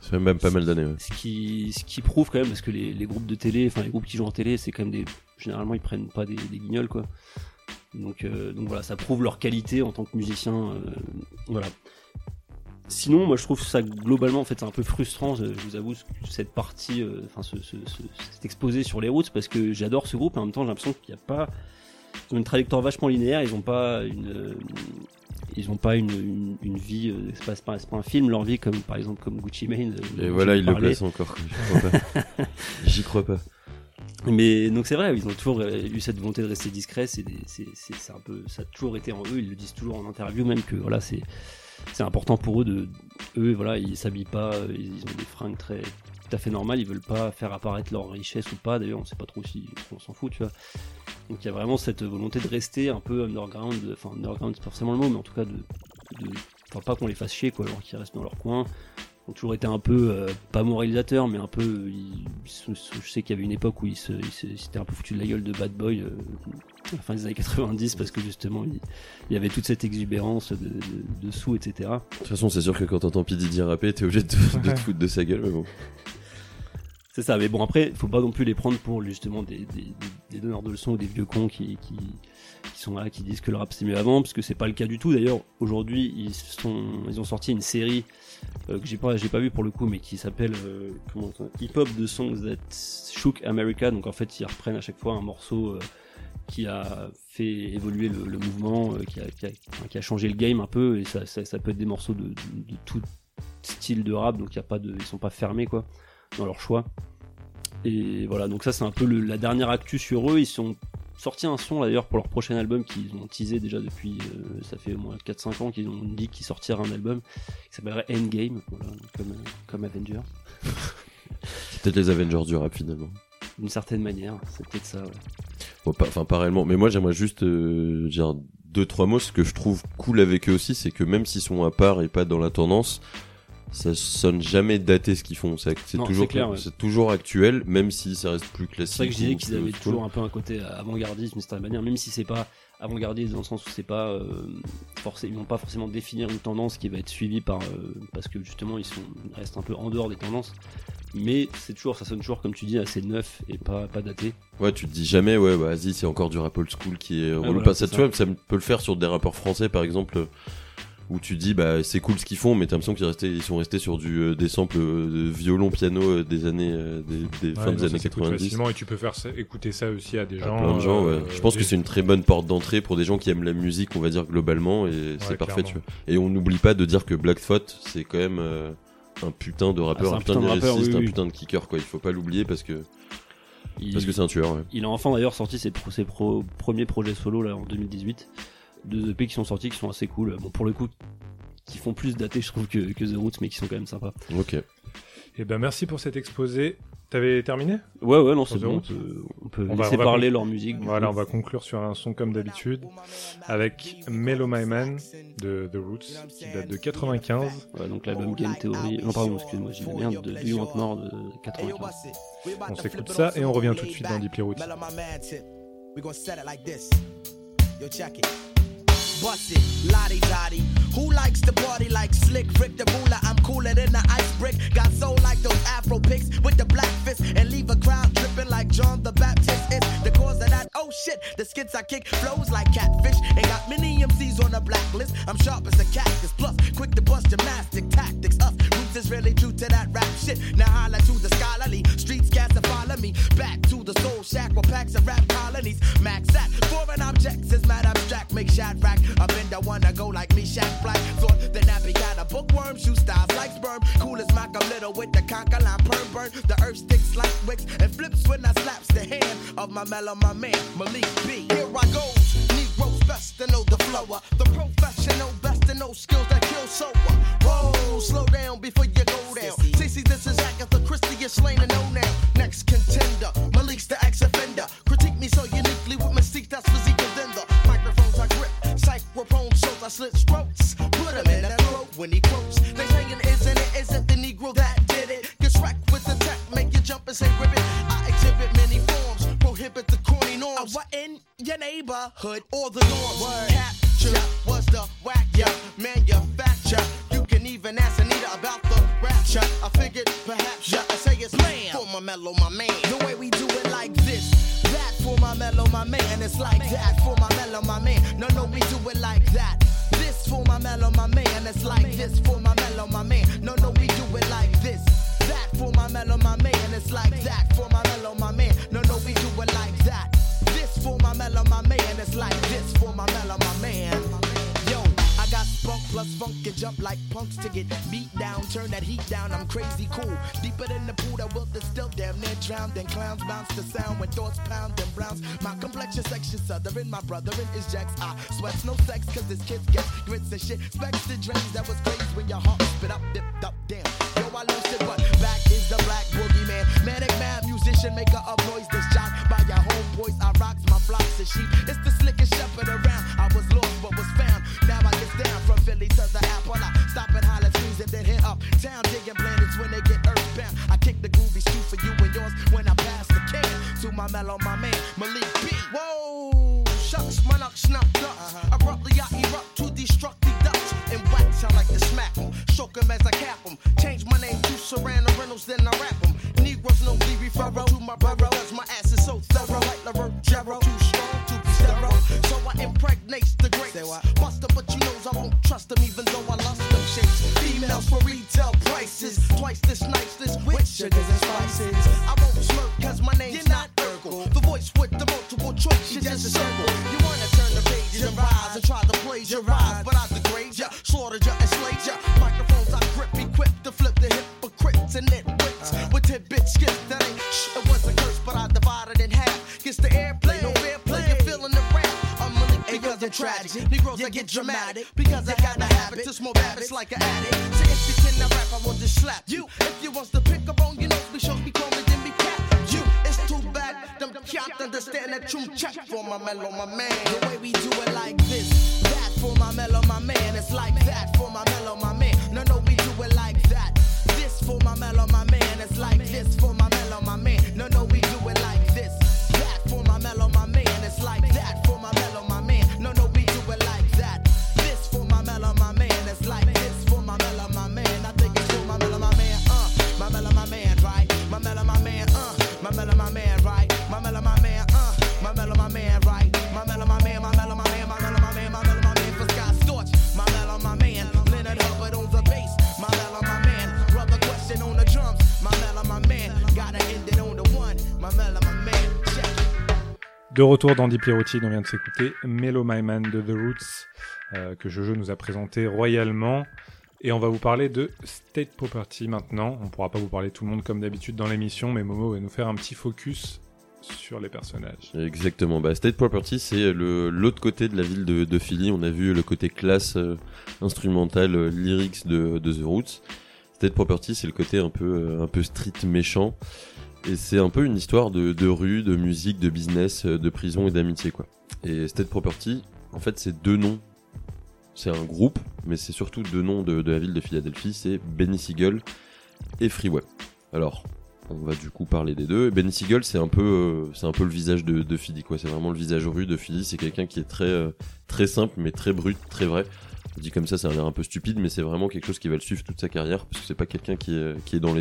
Speaker 2: Ça fait même pas mal d'années. ouais.
Speaker 3: Ce qui, ce qui prouve quand même, parce que les, les groupes de télé, enfin les groupes qui jouent en télé, c'est quand même des. Généralement, ils prennent pas des, des guignols, quoi. Donc, euh, donc voilà, ça prouve leur qualité en tant que musicien. euh, voilà. Sinon, moi je trouve ça globalement en fait c'est un peu frustrant, je, je vous avoue, ce- cette partie, euh, enfin ce, ce- ce- cet exposé sur les routes, parce que j'adore ce groupe, et en même temps j'ai l'impression qu'il n'y a pas. Ils ont une trajectoire vachement linéaire, ils n'ont pas une. euh, ils ont pas une, une, une vie, euh, c'est pas, pas, un film leur vie comme par exemple comme Gucci Mane. euh,
Speaker 2: Et voilà,
Speaker 3: j'ai
Speaker 2: il le
Speaker 3: parlé.
Speaker 2: place encore. J'y crois pas. [LAUGHS] J'y crois pas.
Speaker 3: Mais donc c'est vrai, ils ont toujours euh, eu cette volonté de rester discret. C'est des- c'est c'est- c'est un peu, ça a toujours été en eux. Ils le disent toujours en interview, même que voilà, c'est c'est important pour eux de, eux, voilà, ils s'habillent pas, ils ont des fringues très tout à fait normales. Ils veulent pas faire apparaître leur richesse ou pas. D'ailleurs, on sait pas trop si on s'en fout, tu vois. Donc il y a vraiment cette volonté de rester un peu underground. Enfin underground, c'est forcément le mot, mais en tout cas de, de enfin pas qu'on les fasse chier, quoi, alors qu'ils restent dans leur coin ont toujours été un peu euh, pas moralisateurs mais un peu ils- ils je sais qu'il y avait une époque où ils ils ils s'étaient un peu foutu de la gueule de Bad Boy euh, à la fin des années 90 parce que justement il, il y avait toute cette exubérance de, de, de sous etc
Speaker 2: De toute façon, c'est sûr que quand t'entends P. Diddy rapper, t'es obligé de, te- de te foutre de sa gueule, mais bon.
Speaker 3: C'est ça, mais bon après, faut pas non plus les prendre pour justement des, des, des- des donneurs de leçons ou des vieux cons qui, qui, qui sont là, qui disent que le rap c'est mieux avant, parce que c'est pas le cas du tout. D'ailleurs, aujourd'hui, ils sont, ils ont sorti une série euh, que j'ai pas, j'ai pas vu pour le coup, mais qui s'appelle euh, Hip Hop the Songs That Shook America. Donc en fait, ils reprennent à chaque fois un morceau euh, qui a fait évoluer le, mouvement, euh, qui, a, qui, a, changé le game un peu, et ça, ça, peut être des morceaux de, tout style de rap, donc y a pas de, ils sont pas fermés quoi dans leur choix. Et voilà, donc ça c'est un peu la dernière actu sur eux. Ils sont sortis un son d'ailleurs pour leur prochain album qu'ils ont teasé déjà depuis, euh, ça fait au moins 4-5 ans qu'ils ont dit qu'ils sortiraient un album qui s'appellerait Endgame, comme, euh, comme Avenger, [LAUGHS]
Speaker 2: C'est peut-être les Avengers du rap finalement.
Speaker 3: D'une certaine manière, c'est peut-être ça. ouais.
Speaker 2: Bon, pas- Enfin, pas réellement. Mais moi, j'aimerais juste euh, dire deux, trois mots. Ce que je trouve cool avec eux aussi, c'est que même s'ils sont à part et pas dans la tendance, ça sonne jamais daté ce qu'ils font. C'est toujours,
Speaker 3: c'est clair, ouais.
Speaker 2: c'est toujours actuel, même si ça reste plus classique.
Speaker 3: C'est vrai que je disais qu'ils avaient toujours un peu un côté avant-gardiste, manière, même si c'est pas avant-gardiste dans le sens où c'est pas euh, forcé, ils vont pas forcément définir une tendance qui va être suivie par euh, parce que justement ils sont ils restent un peu en dehors des tendances. Mais c'est toujours, ça sonne toujours comme tu dis assez neuf et pas pas daté.
Speaker 2: Ouais, tu te dis jamais, ouais, bah, vas-y, c'est encore du rap old school qui est relou.
Speaker 3: voilà,
Speaker 2: Pas ça, tu vois, ça peut le faire sur des rappeurs français, par exemple, où tu dis, bah, c'est cool ce qu'ils font, mais t'as l'impression qu'ils restés- ils sont restés sur du, euh, des samples euh, de violon, piano euh, des années, euh, des, des
Speaker 1: Ouais,
Speaker 2: fins
Speaker 1: non,
Speaker 2: des
Speaker 1: ça
Speaker 2: années
Speaker 1: s'écoute
Speaker 2: 90.
Speaker 1: facilement et tu peux faire ça- écouter ça aussi à des
Speaker 2: À
Speaker 1: gens.
Speaker 2: plein de gens,
Speaker 1: euh,
Speaker 2: ouais. Je pense
Speaker 1: des-
Speaker 2: que c'est une très bonne porte d'entrée pour des gens qui aiment la musique, on va dire globalement, et c'est parfait, tu vois. Et on n'oublie pas de dire que Black Thought, c'est quand même euh, un putain de rappeur,
Speaker 3: Ah,
Speaker 2: un
Speaker 3: un
Speaker 2: putain
Speaker 3: putain
Speaker 2: de
Speaker 3: rappeur, oui,
Speaker 2: un
Speaker 3: oui.
Speaker 2: putain de kicker, quoi. Il faut pas l'oublier parce que
Speaker 3: Il,
Speaker 2: parce que c'est un tueur. Ouais.
Speaker 3: il a enfin d'ailleurs sorti ses, pro- ses pro- premiers projets solo là en 2018, deux EP qui sont sortis qui sont assez cool. Bon pour le coup, qui font plus dater je trouve que, que The Roots, mais qui sont quand même sympas.
Speaker 2: Ok.
Speaker 1: Eh ben merci pour cet exposé. T'avais terminé?
Speaker 3: Ouais ouais non c'est
Speaker 1: The
Speaker 3: bon, on
Speaker 1: Roots?
Speaker 3: peut, on peut
Speaker 1: On va-
Speaker 3: laisser
Speaker 1: on va
Speaker 3: parler leur musique. du
Speaker 1: Voilà,
Speaker 3: coup.
Speaker 1: on va conclure sur un son comme d'habitude avec Mellow My Man de The Roots qui date de 95.
Speaker 3: Ouais, donc l'album Game Theory. Non, pardon, excuse-moi, j'ai merde de Do You Want More de 95.
Speaker 1: On s'écoute ça et on revient tout de suite dans Deeply Roots.
Speaker 8: Bust it, lottie dottie. Who likes to party like Slick Rick the ruler? I'm cooler than the ice brick. Got soul like those Afro pics with the black fist and leave a crowd tripping like John the Baptist. It's the cause of that. Oh shit, the skits I kick flows like catfish and got many MCs on the blacklist. I'm sharp as a cactus, plus quick to bust gymnastic tactics. Us roots is really true to that rap shit. Now holla to the scholarly streets, cats to follow me back to the soul shack where packs of rap colonies. Max that foreign objects is mad abstract. Make shot rack. I've been the one to go like me, Shaq Black. Thought the nappy got a bookworm, shoe styles like sperm. Cool as Malcolm Little with the conker line perm burn. The earth sticks like wicks and flips when I slaps the hand of my mellow, my man, Malik B. Here I go. Negroes best to know the flower. The professional to know skills that kill so uh, Whoa, slow down before you go down. Cece, this is Agatha Christie, you're slain and know now. Next contender, Malik's the ex-offender. Critique me so uniquely with mystique, that's physique and then the microphones I grip. Psychrophone shows I slit throats. Put him in the throat when he quotes. They saying, isn't it, isn't the Negro that did it? Gets wrecked with the tech, make you jump and say ribbit. I exhibit many forms, prohibit the corny norms. What in your neighborhood or the norms? Capture the whack, yeah, manufacture. You can even ask Anita about the rapture. I figured perhaps, yeah, I say it's man for my mellow, my man. The way we do it like this, that for my mellow, my man. And It's like that for my mellow, my man. No, no, we do it like that. This for my mellow, my man. And It's like this for my mellow, my man. No, no, we do it like this. That for my mellow, my man. It's like that for my mellow, my man. No, no, we do it like that. This for my mellow, my man. It's like this for my mellow, my man. Spunk plus funk and jump like punks to get beat down. Turn that heat down. I'm crazy cool. Deeper than the pool that will still damn near drowned. And clowns bounce to sound when thoughts pound and browns. My complexion section southern. My brotherin is Jacks. I sweats no sex cause this kid gets grits and shit. Specs the dreams that was crazy when your heart spit up, dipped up, damn. Yo, I lost it, but back is the black boogeyman. Manic mad musician, maker of noise that's jock by your homeboys. I rocks my flocks and sheep. It's the slickest shepherd around. I was lost Philly to the apple. I stop and holler, squeeze and then hit up town, digging planets when they get earthbound. I kick the groovy shoe for you and yours when I pass the can to my mellow, my man Malik B. Whoa, shucks, my knock snuck ducks. Uh-huh. Abruptly I erupt to destruct the ducks and wax. I like to smack them, stroke them as I cap them. Change my name to Serrano Reynolds, then I rap them. Negroes no be referral to my burrow, cause my ass is so thorough like LaRoe Jarrow. Buster, but you knows I won't trust them even though I lust them shits. Females for retail prices, twice this nice this with sugars and spices. I won't smirk cause my name's not Urkel. The voice with the multiple choice, you just a circle. You wanna turn the pages and rise and try to plagiarize, but I tragic. Negroes I get dramatic because I got the habit to smoke habits like an addict. So if you cannot rap, I will just slap you. If you wants to pick up on your nose, be sure be call me, then be cap. You, it's too bad. Them can't understand that true check for my mellow, my man. The way we do it like this, that for my mellow, my man. It's like that for my mellow, my man. No, no, we do it like that. This for my mellow, my man. It's like this for my mellow, my man. No, no, we
Speaker 1: De retour dans Deep Routine, on vient de s'écouter Mellow My Man de The Roots, euh, que Jojo nous a présenté royalement. Et on va vous parler de State Property maintenant. On pourra pas vous parler tout le monde comme d'habitude dans l'émission, mais Momo va nous faire un petit focus sur les personnages.
Speaker 2: Exactement. Bah, State Property, c'est l'autre côté de la ville de, Philly. On a vu le côté classe euh, instrumental, euh, lyrics de, de The Roots. State Property, c'est le côté un peu euh, un peu street méchant. Et c'est un peu une histoire de, de rue, de musique, de business, euh, de prison et d'amitié, quoi. Et State Property, en fait, c'est deux noms. C'est un groupe, mais c'est surtout deux noms de, de la ville de Philadelphie. C'est Benny Siegel et Freeway. Alors, on va du coup parler des deux. Benny Siegel, c'est un peu, euh, c'est un peu le visage de, de Philly, quoi. C'est vraiment le visage rue de Philly. C'est quelqu'un qui est très, euh, très simple, mais très brut, très vrai. Dit comme ça, ça a l'air un peu stupide, mais c'est vraiment quelque chose qui va le suivre toute sa carrière, parce que c'est pas quelqu'un qui est, qui est dans.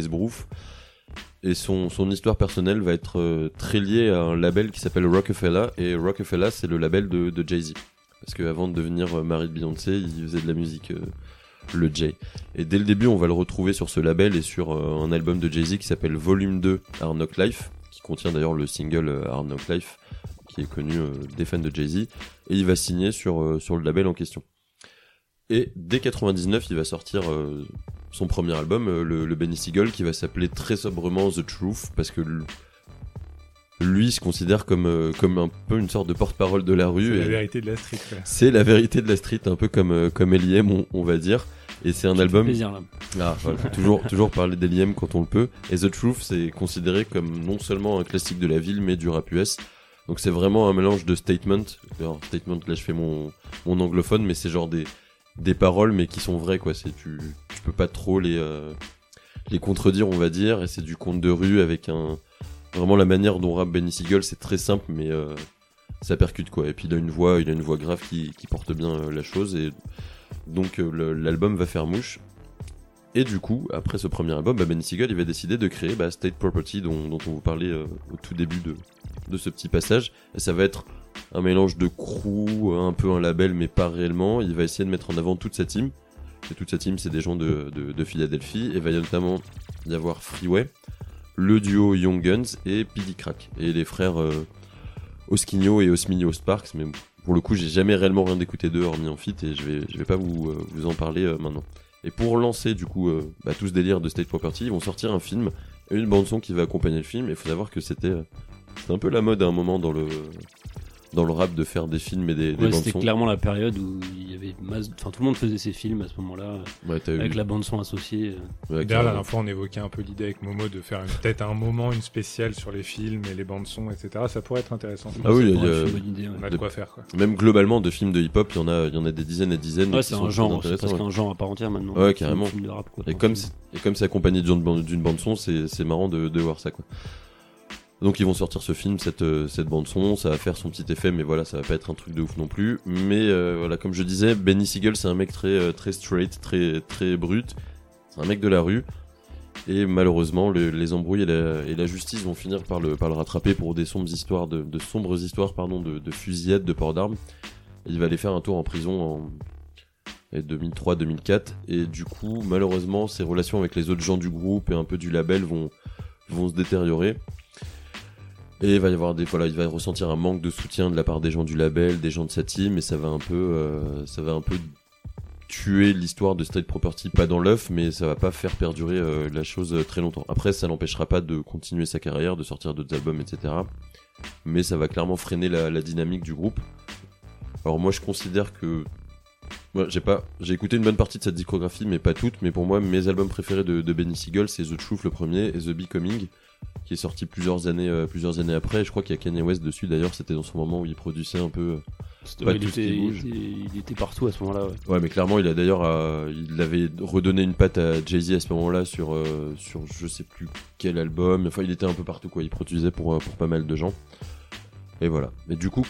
Speaker 2: Et son, histoire personnelle va être euh, très liée à un label qui s'appelle Rockefeller, et Rockefeller, c'est le label de, Jay-Z. Parce qu'avant de devenir euh, mari de Beyoncé, il faisait de la musique, euh, le Jay. Et dès le début, on va le retrouver sur ce label et sur euh, un album de Jay-Z qui s'appelle Volume 2 Hard Knock Life, qui contient d'ailleurs le single Hard Knock Life, qui est connu des fans de Jay-Z. Et il va signer sur le label en question. Et dès 99, il va sortir euh, son premier album, euh, le, le Benny Siegel, qui va s'appeler très sobrement The Truth, parce que lui se considère comme, euh, comme un peu une sorte de porte-parole de la
Speaker 1: C'est
Speaker 2: rue.
Speaker 1: la
Speaker 2: et-
Speaker 1: vérité de la street.
Speaker 2: c'est la vérité de la street, un peu comme, euh, comme L.I.M, on, on va dire. Et c'est un album.
Speaker 3: plaisir, là.
Speaker 2: Ah, voilà. [LAUGHS] toujours, toujours parler d'L.I.M quand on le peut. Et The Truth, c'est considéré comme non seulement un classique de la ville, mais du rap US. Donc c'est vraiment un mélange de statement. Alors, statement, là je fais mon, mon anglophone, mais c'est genre des, des paroles, mais qui sont vraies, quoi. C'est, tu, tu peux pas trop les, euh, les contredire, on va dire. Et c'est du conte de rue avec un, vraiment la manière dont rappe Benny Siegel, c'est très simple, mais, euh, ça percute, quoi. Et puis il a une voix, il a une voix grave qui, qui porte bien euh, la chose. Et donc l'album va faire mouche. Et du coup, après ce premier album, bah, Benny Siegel il va décider de créer bah, State Property dont, dont on vous parlait au tout début de, de ce petit passage. Et ça va être un mélange de crew, un peu un label, mais pas réellement. Il va essayer de mettre en avant toute sa team. Et toute sa team, c'est des gens de, de, de Philadelphie. Et va y notamment y avoir Freeway, le duo Young Guns et P.D. Crack. Et les frères euh, et Osminio Sparks. Mais pour le coup, j'ai jamais réellement rien d'écouté d'eux hormis en fit et je vais, vais pas vous, euh, en parler euh, maintenant. Et pour lancer du coup euh, bah, tout ce délire de State Property, ils vont sortir un film et une bande son qui va accompagner le film. Et il faut savoir que c'était un peu la mode à un moment dans le dans le rap de faire des films et des, des
Speaker 3: Ouais,
Speaker 2: bandes
Speaker 3: c'était clairement la période où il y avait masse... enfin tout le monde faisait ses films à ce moment-là
Speaker 2: Ouais, t'as eu-
Speaker 3: avec la bande son associée.
Speaker 2: ouais,
Speaker 1: D'ailleurs, la dernière fois, on évoquait un peu l'idée avec Momo de faire peut-être un moment, une spéciale sur les films et les bandes son, etc. Ça pourrait être intéressant.
Speaker 2: Ah oui, il y a-
Speaker 3: pourrait être une bonne idée, ouais.
Speaker 1: On a de quoi faire, quoi.
Speaker 2: Même globalement de films de hip-hop, il y en a il y en a des dizaines et dizaines.
Speaker 3: Ouais, c'est un genre, c'est presque
Speaker 2: ouais.
Speaker 3: un genre à part entière maintenant.
Speaker 2: Ouais, carrément.
Speaker 3: rap, quoi.
Speaker 2: Et comme c'est et comme c'est accompagné d'une bande d'une bande son, c'est c'est marrant de, de voir ça quoi. Donc ils vont sortir ce film, cette euh, bande son, ça va faire son petit effet, mais voilà, ça va pas être un truc de ouf non plus. Mais euh, voilà, comme je disais, Benny Siegel, c'est un mec très euh, très straight, très brut. C'est un mec de la rue. Et malheureusement, le- les embrouilles et la, justice vont finir par le rattraper pour des sombres histoires de, sombres histoires pardon de, de fusillades, de port d'armes. Il va aller faire un tour en prison en 2003-2004 et du coup malheureusement ses relations avec les autres gens du groupe et un peu du label vont se détériorer. Et il va y avoir des voilà, il va ressentir un manque de soutien de la part des gens du label, des gens de sa team, et ça va un peu, euh, tuer l'histoire de State Property, pas dans l'œuf, mais ça va pas faire perdurer euh, la chose euh, très longtemps. Après, ça n'empêchera pas de continuer sa carrière, de sortir d'autres albums, etc. Mais ça va clairement freiner la, dynamique du groupe. Alors moi, je considère que moi, j'ai pas, j'ai écouté une bonne partie de cette discographie, mais pas toute. Mais pour moi, mes albums préférés de, de Benny Siegel, c'est The Truth le premier et The Becoming, qui est sorti plusieurs années, euh, plusieurs années après. Et je crois qu'il y a Kanye West dessus. D'ailleurs, c'était dans son moment où il produisait un peu. euh, Pas
Speaker 3: il,
Speaker 2: tout ce qui
Speaker 3: était,
Speaker 2: bouge.
Speaker 3: il était- il était partout à ce moment-là. Ouais.
Speaker 2: Ouais, mais clairement, il a d'ailleurs, euh, il avait redonné une patte à Jay Z à ce moment-là sur, euh, sur je sais plus quel album. Enfin, il était un peu partout quoi. Il produisait pour, pour pas mal de gens. Et voilà. Mais du coup,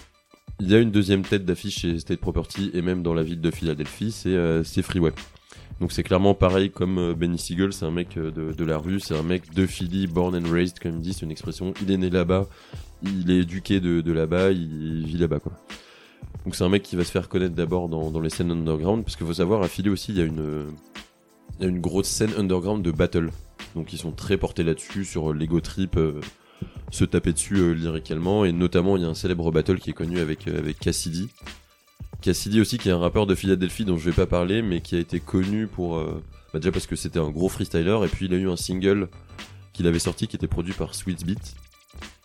Speaker 2: il y a une deuxième tête d'affiche chez State Property et même dans la ville de Philadelphie, c'est c'est Freeway. Donc c'est clairement pareil comme euh, Benny Siegel, c'est un mec euh, de, la rue, c'est un mec de Philly, born and raised comme il dit, c'est une expression. Il est né là-bas, il est éduqué de, là-bas, il vit là-bas quoi. Donc c'est un mec qui va se faire connaître d'abord dans, les scènes underground, parce qu'il faut savoir, à Philly aussi, il y a une, euh, grosse scène underground de battle. Donc ils sont très portés là-dessus, sur l'ego trip, euh, se taper dessus euh, lyricalement, et notamment il y a un célèbre battle qui est connu euh, avec Cassidy. Cassidy aussi, qui est un rappeur de Philadelphie dont je vais pas parler, mais qui a été connu pour... euh, bah déjà parce que c'était un gros freestyler, et puis il a eu un single qu'il avait sorti qui était produit par Sweet Beat,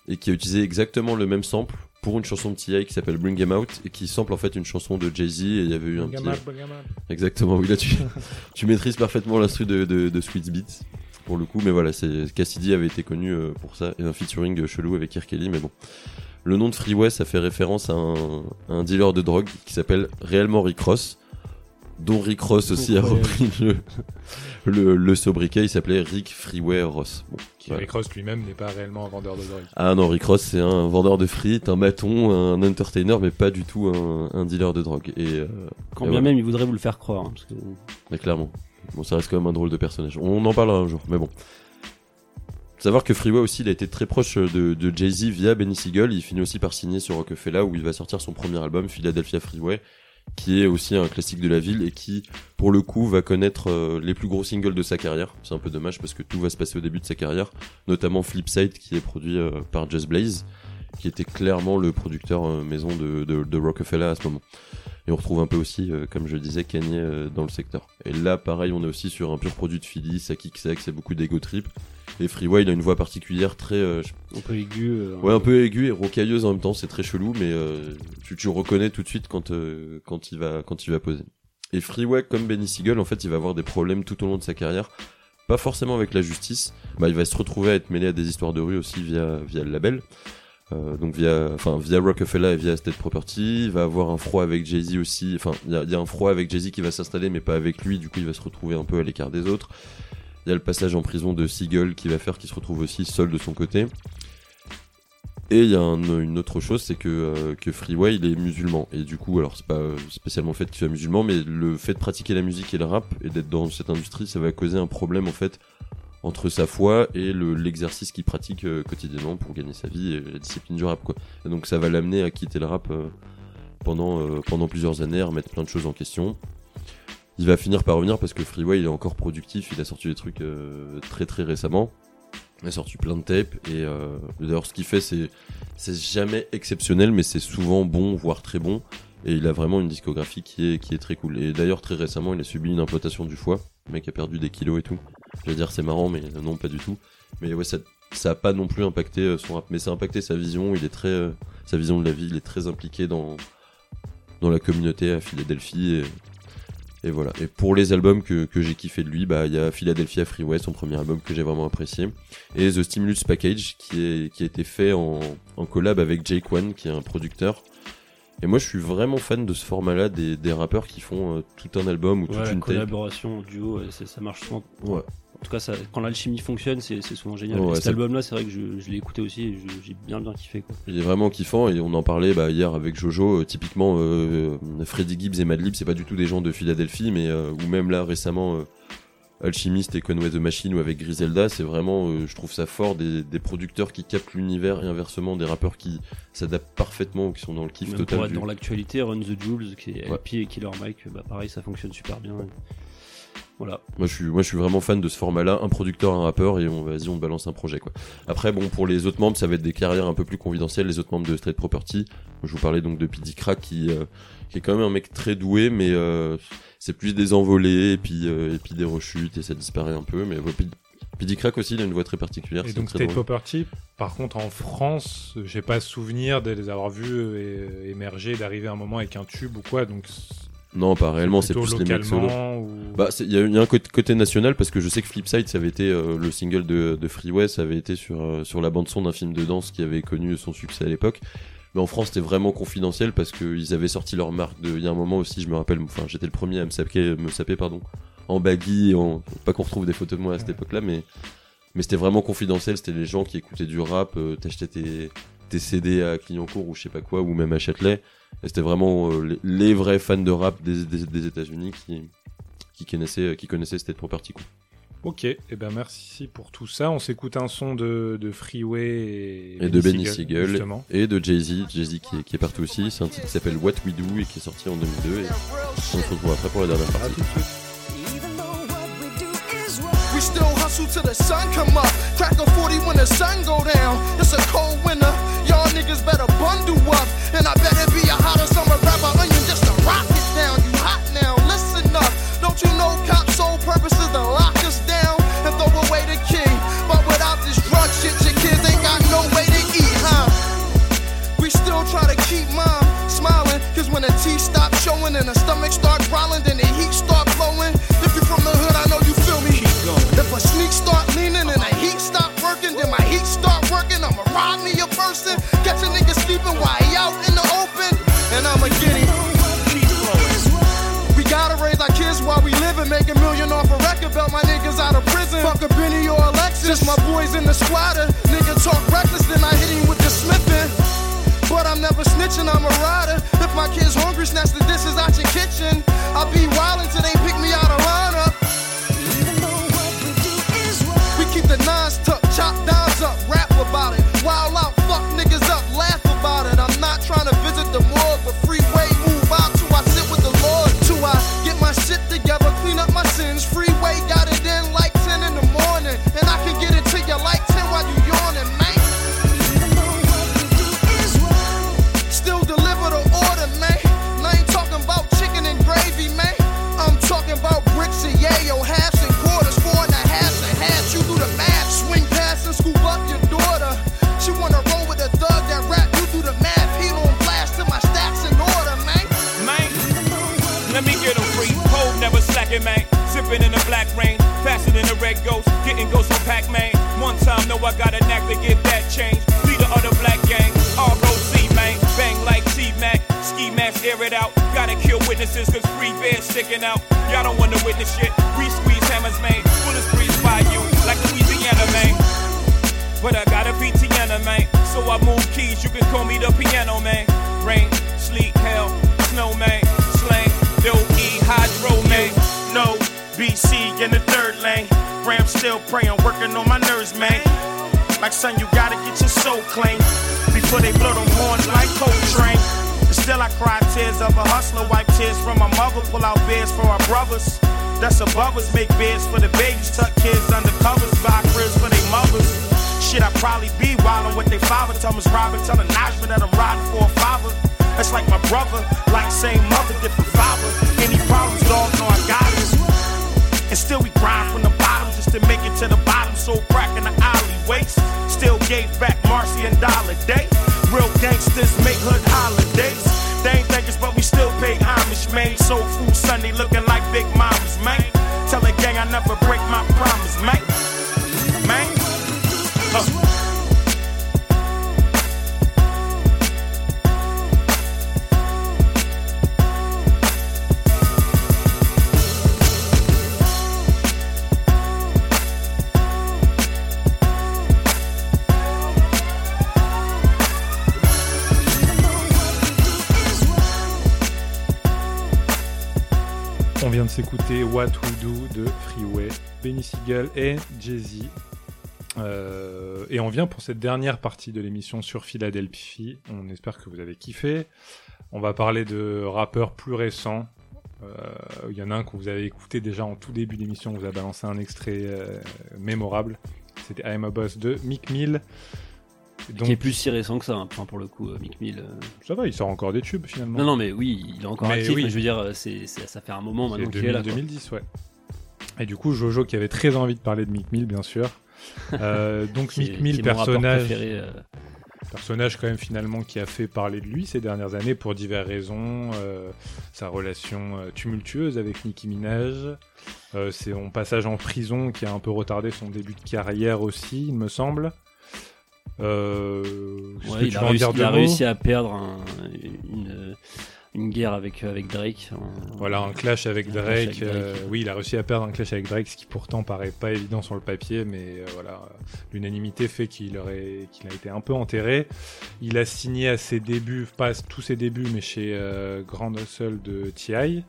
Speaker 2: et qui a utilisé exactement le même sample pour une chanson de T.I. qui s'appelle Bring Em Out, et qui sample en fait une chanson de Jay-Z, et il y avait eu un petit... Exactement, oui, là tu, [LAUGHS] tu maîtrises parfaitement l'instru de, de, de Sweet Beat, pour le coup, mais voilà, c'est Cassidy avait été connu euh, pour ça, et un featuring chelou avec. Kelly, mais bon. Le nom de Freeway, ça fait référence à un, à un dealer de drogue qui s'appelle réellement Rick Ross, dont Rick Ross aussi a repris le, le, le sobriquet, il s'appelait Rick Freeway Ross. Bon,
Speaker 1: Qui
Speaker 2: voilà.
Speaker 1: Rick Ross lui-même n'est pas réellement un vendeur de drogue.
Speaker 2: Ah non, Rick Ross, c'est un vendeur de frites, un maton, un entertainer, mais pas du tout un, un dealer de drogue. Et, euh,
Speaker 3: Quand
Speaker 2: et
Speaker 3: bien
Speaker 2: voilà.
Speaker 3: même il voudrait vous le faire croire. hein, parce que...
Speaker 2: Mais clairement. Bon, ça reste quand même un drôle de personnage. On en parlera un jour, mais bon. Savoir que Freeway aussi, il a été très proche de, de Jay-Z via Benny Siegel. Il finit aussi par signer sur Rockefeller où il va sortir son premier album, Philadelphia Freeway, qui est aussi un classique de la ville et qui, pour le coup, va connaître euh, les plus gros singles de sa carrière. C'est un peu dommage parce que tout va se passer au début de sa carrière, notamment Flipside qui est produit euh, par Just Blaze, qui était clairement le producteur euh, maison de, de, de Rockefeller à ce moment. Et on retrouve un peu aussi, euh, comme je disais, Kanye euh, dans le secteur. Et là, pareil, on est aussi sur un pur produit de Philly, ça kick ça, c'est beaucoup d'ego trip. Et Freeway, il a une voix particulière très, euh,
Speaker 3: Un peu aigu. euh,
Speaker 2: ouais, un peu aiguë et rocailleuse en même temps. C'est très chelou, mais euh, tu, tu reconnais tout de suite quand euh, quand il va quand il va poser. Et Freeway, comme Benny Siegel, en fait, il va avoir des problèmes tout au long de sa carrière. Pas forcément avec la justice. Bah, il va se retrouver à être mêlé à des histoires de rue aussi via via le label. Euh, donc via, enfin via Rockefeller et via State Property, il va avoir un froid avec Jay Z aussi. Enfin, il y a, un froid avec Jay Z qui va s'installer, mais pas avec lui. Du coup, il va se retrouver un peu à l'écart des autres. Il y a le passage en prison de Siegel qui va faire qu'il se retrouve aussi seul de son côté. Et il y a un- une autre chose, c'est que, euh, que Freeway il est musulman. Et du coup, alors c'est pas spécialement le fait qu'il soit musulman, mais le fait de pratiquer la musique et le rap et d'être dans cette industrie, ça va causer un problème en fait entre sa foi et le- l'exercice qu'il pratique euh, quotidiennement pour gagner sa vie et la discipline du rap quoi. Et donc ça va l'amener à quitter le rap euh, pendant euh, pendant plusieurs années, à remettre plein de choses en question. Il va finir par revenir parce que Freeway il est encore productif, il a sorti des trucs euh, très très récemment. Il a sorti plein de tapes et euh, d'ailleurs ce qu'il fait c'est c'est jamais exceptionnel mais c'est souvent bon voire très bon et il a vraiment une discographie qui est qui est très cool et d'ailleurs très récemment il a subi une implantation du foie le mec a perdu des kilos et tout je vais dire c'est marrant mais non pas du tout mais ouais ça ça a pas non plus impacté euh, son rap mais ça a impacté sa vision il est très euh, sa vision de la vie il est très impliqué dans dans la communauté à Philadelphie et, et voilà. Et pour les albums que, que j'ai kiffé de lui, bah il y a Philadelphia Freeway, son premier album que j'ai vraiment apprécié, et The Stimulus Package qui est qui a été fait en, en collab avec Jake One, qui est un producteur. Et moi je suis vraiment fan de ce format-là des, des rappeurs qui font euh, tout un album ou
Speaker 3: Ouais,
Speaker 2: toute une tape.
Speaker 3: collaboration, duo, c'est- ça marche souvent.
Speaker 2: Ouais.
Speaker 3: En tout cas, ça, quand l'alchimie fonctionne, c'est souvent génial.
Speaker 2: Ouais,
Speaker 3: Et cet album-là, c'est vrai que je, je l'ai écouté aussi et j'ai bien bien kiffé. Quoi.
Speaker 2: Il est vraiment kiffant et on en parlait bah, hier avec Jojo. euh, typiquement, euh, Freddie Gibbs et Madlib, c'est pas du tout des gens de Philadelphie, mais euh, ou même là récemment, Alchemist et Conway the Machine ou avec Griselda, c'est vraiment, euh, je trouve ça fort, des, des producteurs qui captent l'univers et inversement des rappeurs qui s'adaptent parfaitement ou qui sont dans le kiff
Speaker 3: Même
Speaker 2: total.
Speaker 3: pour être
Speaker 2: du-
Speaker 3: dans l'actualité, Run the Jewels, qui est
Speaker 2: Ouais.
Speaker 3: Et Killer Mike, bah pareil, ça fonctionne super bien. Voilà.
Speaker 2: Moi je suis, moi je suis vraiment fan de ce format-là, un producteur, un rappeur et on vas-y on balance un projet quoi. Après bon pour les autres membres ça va être des carrières un peu plus confidentielles, les autres membres de Street Property. Je vous parlais donc de P.D. Crack qui, euh, qui est quand même un mec très doué mais euh, c'est plus des envolées et puis euh, et puis des rechutes et ça disparaît un peu mais P.D. Crack aussi il a une voix très particulière.
Speaker 1: Et donc State. Property, par contre en France, j'ai pas souvenir de les avoir vus euh, émerger, d'arriver à un moment avec un tube ou quoi, donc
Speaker 2: Non pas réellement c'est plus les mecs solo.
Speaker 1: ou...
Speaker 2: Bah, il y, a- il y a un côté, côté national parce que je sais que Flipside, ça avait été euh, le single de, de Freeway, ça avait été sur euh, sur la bande son d'un film de danse qui avait connu son succès à l'époque. Mais en France, c'était vraiment confidentiel parce qu'ils avaient sorti leur marque. De, il y a un moment aussi, je me rappelle, enfin, j'étais le premier à me saper, me saper pardon, en baggy, en, pas qu'on retrouve des photos de moi à cette époque-là, mais mais c'était vraiment confidentiel. C'était les gens qui écoutaient du rap, euh, t'achetais tes tes CD à Clignancourt ou je sais pas quoi, ou même à Châtelet. Et c'était vraiment euh, les, les vrais fans de rap des, des, des États-Unis qui qui connaissaient qui connaissaient State Property quoi.
Speaker 1: Ok, et ben merci pour tout ça. On s'écoute un son de, de Freeway et,
Speaker 2: et de Benny Siegel
Speaker 1: justement.
Speaker 2: et de Jay-Z, Jay-Z qui, est- qui est partout aussi. C'est un titre qui s'appelle What We Do et qui est sorti en 2002 et on se retrouve après pour la dernière partie.
Speaker 1: tout de suite.
Speaker 5: We still hustle till the sun come up. Crack a 40 when the sun go down. It's a cold winter. Y'all niggas better bundle up. And I better be a hotter summer rapper onion just to rock it down. You hot now, listen up. Don't you know cops' sole purpose is to squatter. Nigga talk reckless, then I hit him with the smithing. But I'm never snitching, I'm a rider. If my kid's hungry, snatch the dishes out your kitchen. I'll be wild until they you
Speaker 9: can call me the piano, man. Rain, sleet, hell, snowman. Slang, dope, E, hydro, man. No, BC in the third lane. Ram still praying, working on my nerves, man. Like, son, you gotta get your soul clean before they blow them horns like Coltrane. Still, I cry tears of a hustler, wipe tears from my mother, pull out beers for our brothers. That's above us, make beds for the babies, tuck kids under covers, buy cribs for their mothers. Shit, I probably be wildin' with they father. Thomas Robin telling Najma that I'm riding for a father. That's like my brother, like same mother, different father. Any problems, dog, know I got it. And still we grind from the bottom just to make it to the bottom. So crack in the alleyways. Still gave back Marcy and Dollar Day. Real gangsters make hood holidays. They ain't think it's but we still pay homage, man. Soul food Sunday looking like big mamas, man. Tell the gang I never break my promise. Man.
Speaker 1: De s'écouter What We Do de Freeway Benny Siegel et Jay-Z. Euh, et on vient pour cette dernière partie de l'émission sur Philadelphie. On espère que vous avez kiffé. On va parler de rappeurs plus récents. Euh, Il y en a un que vous avez écouté déjà en tout début d'émission. On vous a balancé un extrait euh, mémorable. C'était I'm a Boss de Mick Mill. Donc,
Speaker 3: Qui est plus si récent que ça, hein. pour le coup, euh, Mick Mill. euh.
Speaker 1: Ça va, il sort encore des tubes finalement.
Speaker 3: Non, non, mais oui, il est encore
Speaker 1: Mais
Speaker 3: actif,
Speaker 1: oui.
Speaker 3: mais je veux dire, euh, c'est, ça fait un moment maintenant qu'il est là. quoi.
Speaker 1: 2010, ouais. Et du coup, Jojo qui avait très envie de parler de Mick Mill, bien sûr. Euh, [LAUGHS] donc Mick Mill, personnage,
Speaker 3: préféré, euh.
Speaker 1: personnage quand même finalement qui a fait parler de lui ces dernières années pour diverses raisons. Euh, sa relation tumultueuse avec Nicki Minaj, c'est son passage en prison qui a un peu retardé son début de carrière aussi, il me semble. Euh,
Speaker 3: Ouais, il a, réussi, il a à perdre un- une, une guerre avec, avec Drake.
Speaker 1: Voilà, un clash avec
Speaker 3: Un clash
Speaker 1: Drake.
Speaker 3: avec Drake.
Speaker 1: euh, oui, il a réussi à perdre un clash avec Drake, ce qui pourtant paraît pas évident sur le papier, mais euh, voilà, euh, l'unanimité fait qu'il qu'il a été un peu enterré. Il a signé à ses débuts, pas tous ses débuts, mais chez euh, Grand Hustle de T.I.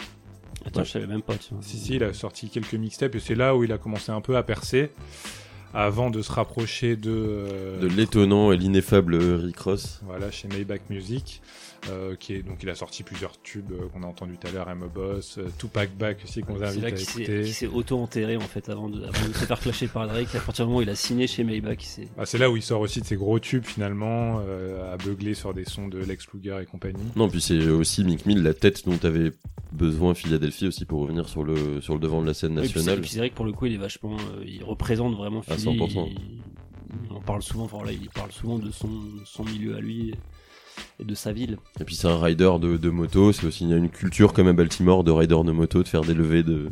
Speaker 3: Attends, je savais même pas. Tu vois.
Speaker 1: Si, si, il a sorti quelques mixtapes et c'est là où il a commencé un peu à percer. Avant de se rapprocher de, euh,
Speaker 2: De l'étonnant et l'ineffable Rick Ross.
Speaker 1: voilà, chez Maybach Music, euh, qui est donc il a sorti plusieurs tubes euh, qu'on a entendu tout à l'heure, a Boss, euh, Tupac Back aussi qu'on
Speaker 3: C'est
Speaker 1: invite
Speaker 3: là
Speaker 1: à
Speaker 3: qu'il s'est,
Speaker 1: écouter.
Speaker 3: qu'il s'est auto-enterré en fait avant de, avant de se faire clasher par Drake. À partir du moment où il a signé chez Maybach,
Speaker 1: Ah, c'est là où il sort aussi de ses gros tubes finalement, euh, à beugler sur des sons de Lex Luger et compagnie.
Speaker 2: Non, puis c'est aussi Mick Mill, la tête dont avait besoin Philadelphie aussi pour revenir sur le, sur le devant de la scène
Speaker 3: Oui,
Speaker 2: nationale.
Speaker 3: puis c'est vrai que pour le coup, il est vachement, euh, il représente vraiment
Speaker 2: À
Speaker 3: Philly.
Speaker 2: 100%.
Speaker 3: Il, il en parle souvent. Enfin, voilà, il parle souvent de son, son milieu à lui et de sa ville.
Speaker 2: Et puis c'est un rider de, de moto, c'est aussi il y a une culture comme à Baltimore de rider de moto, de faire des levées de,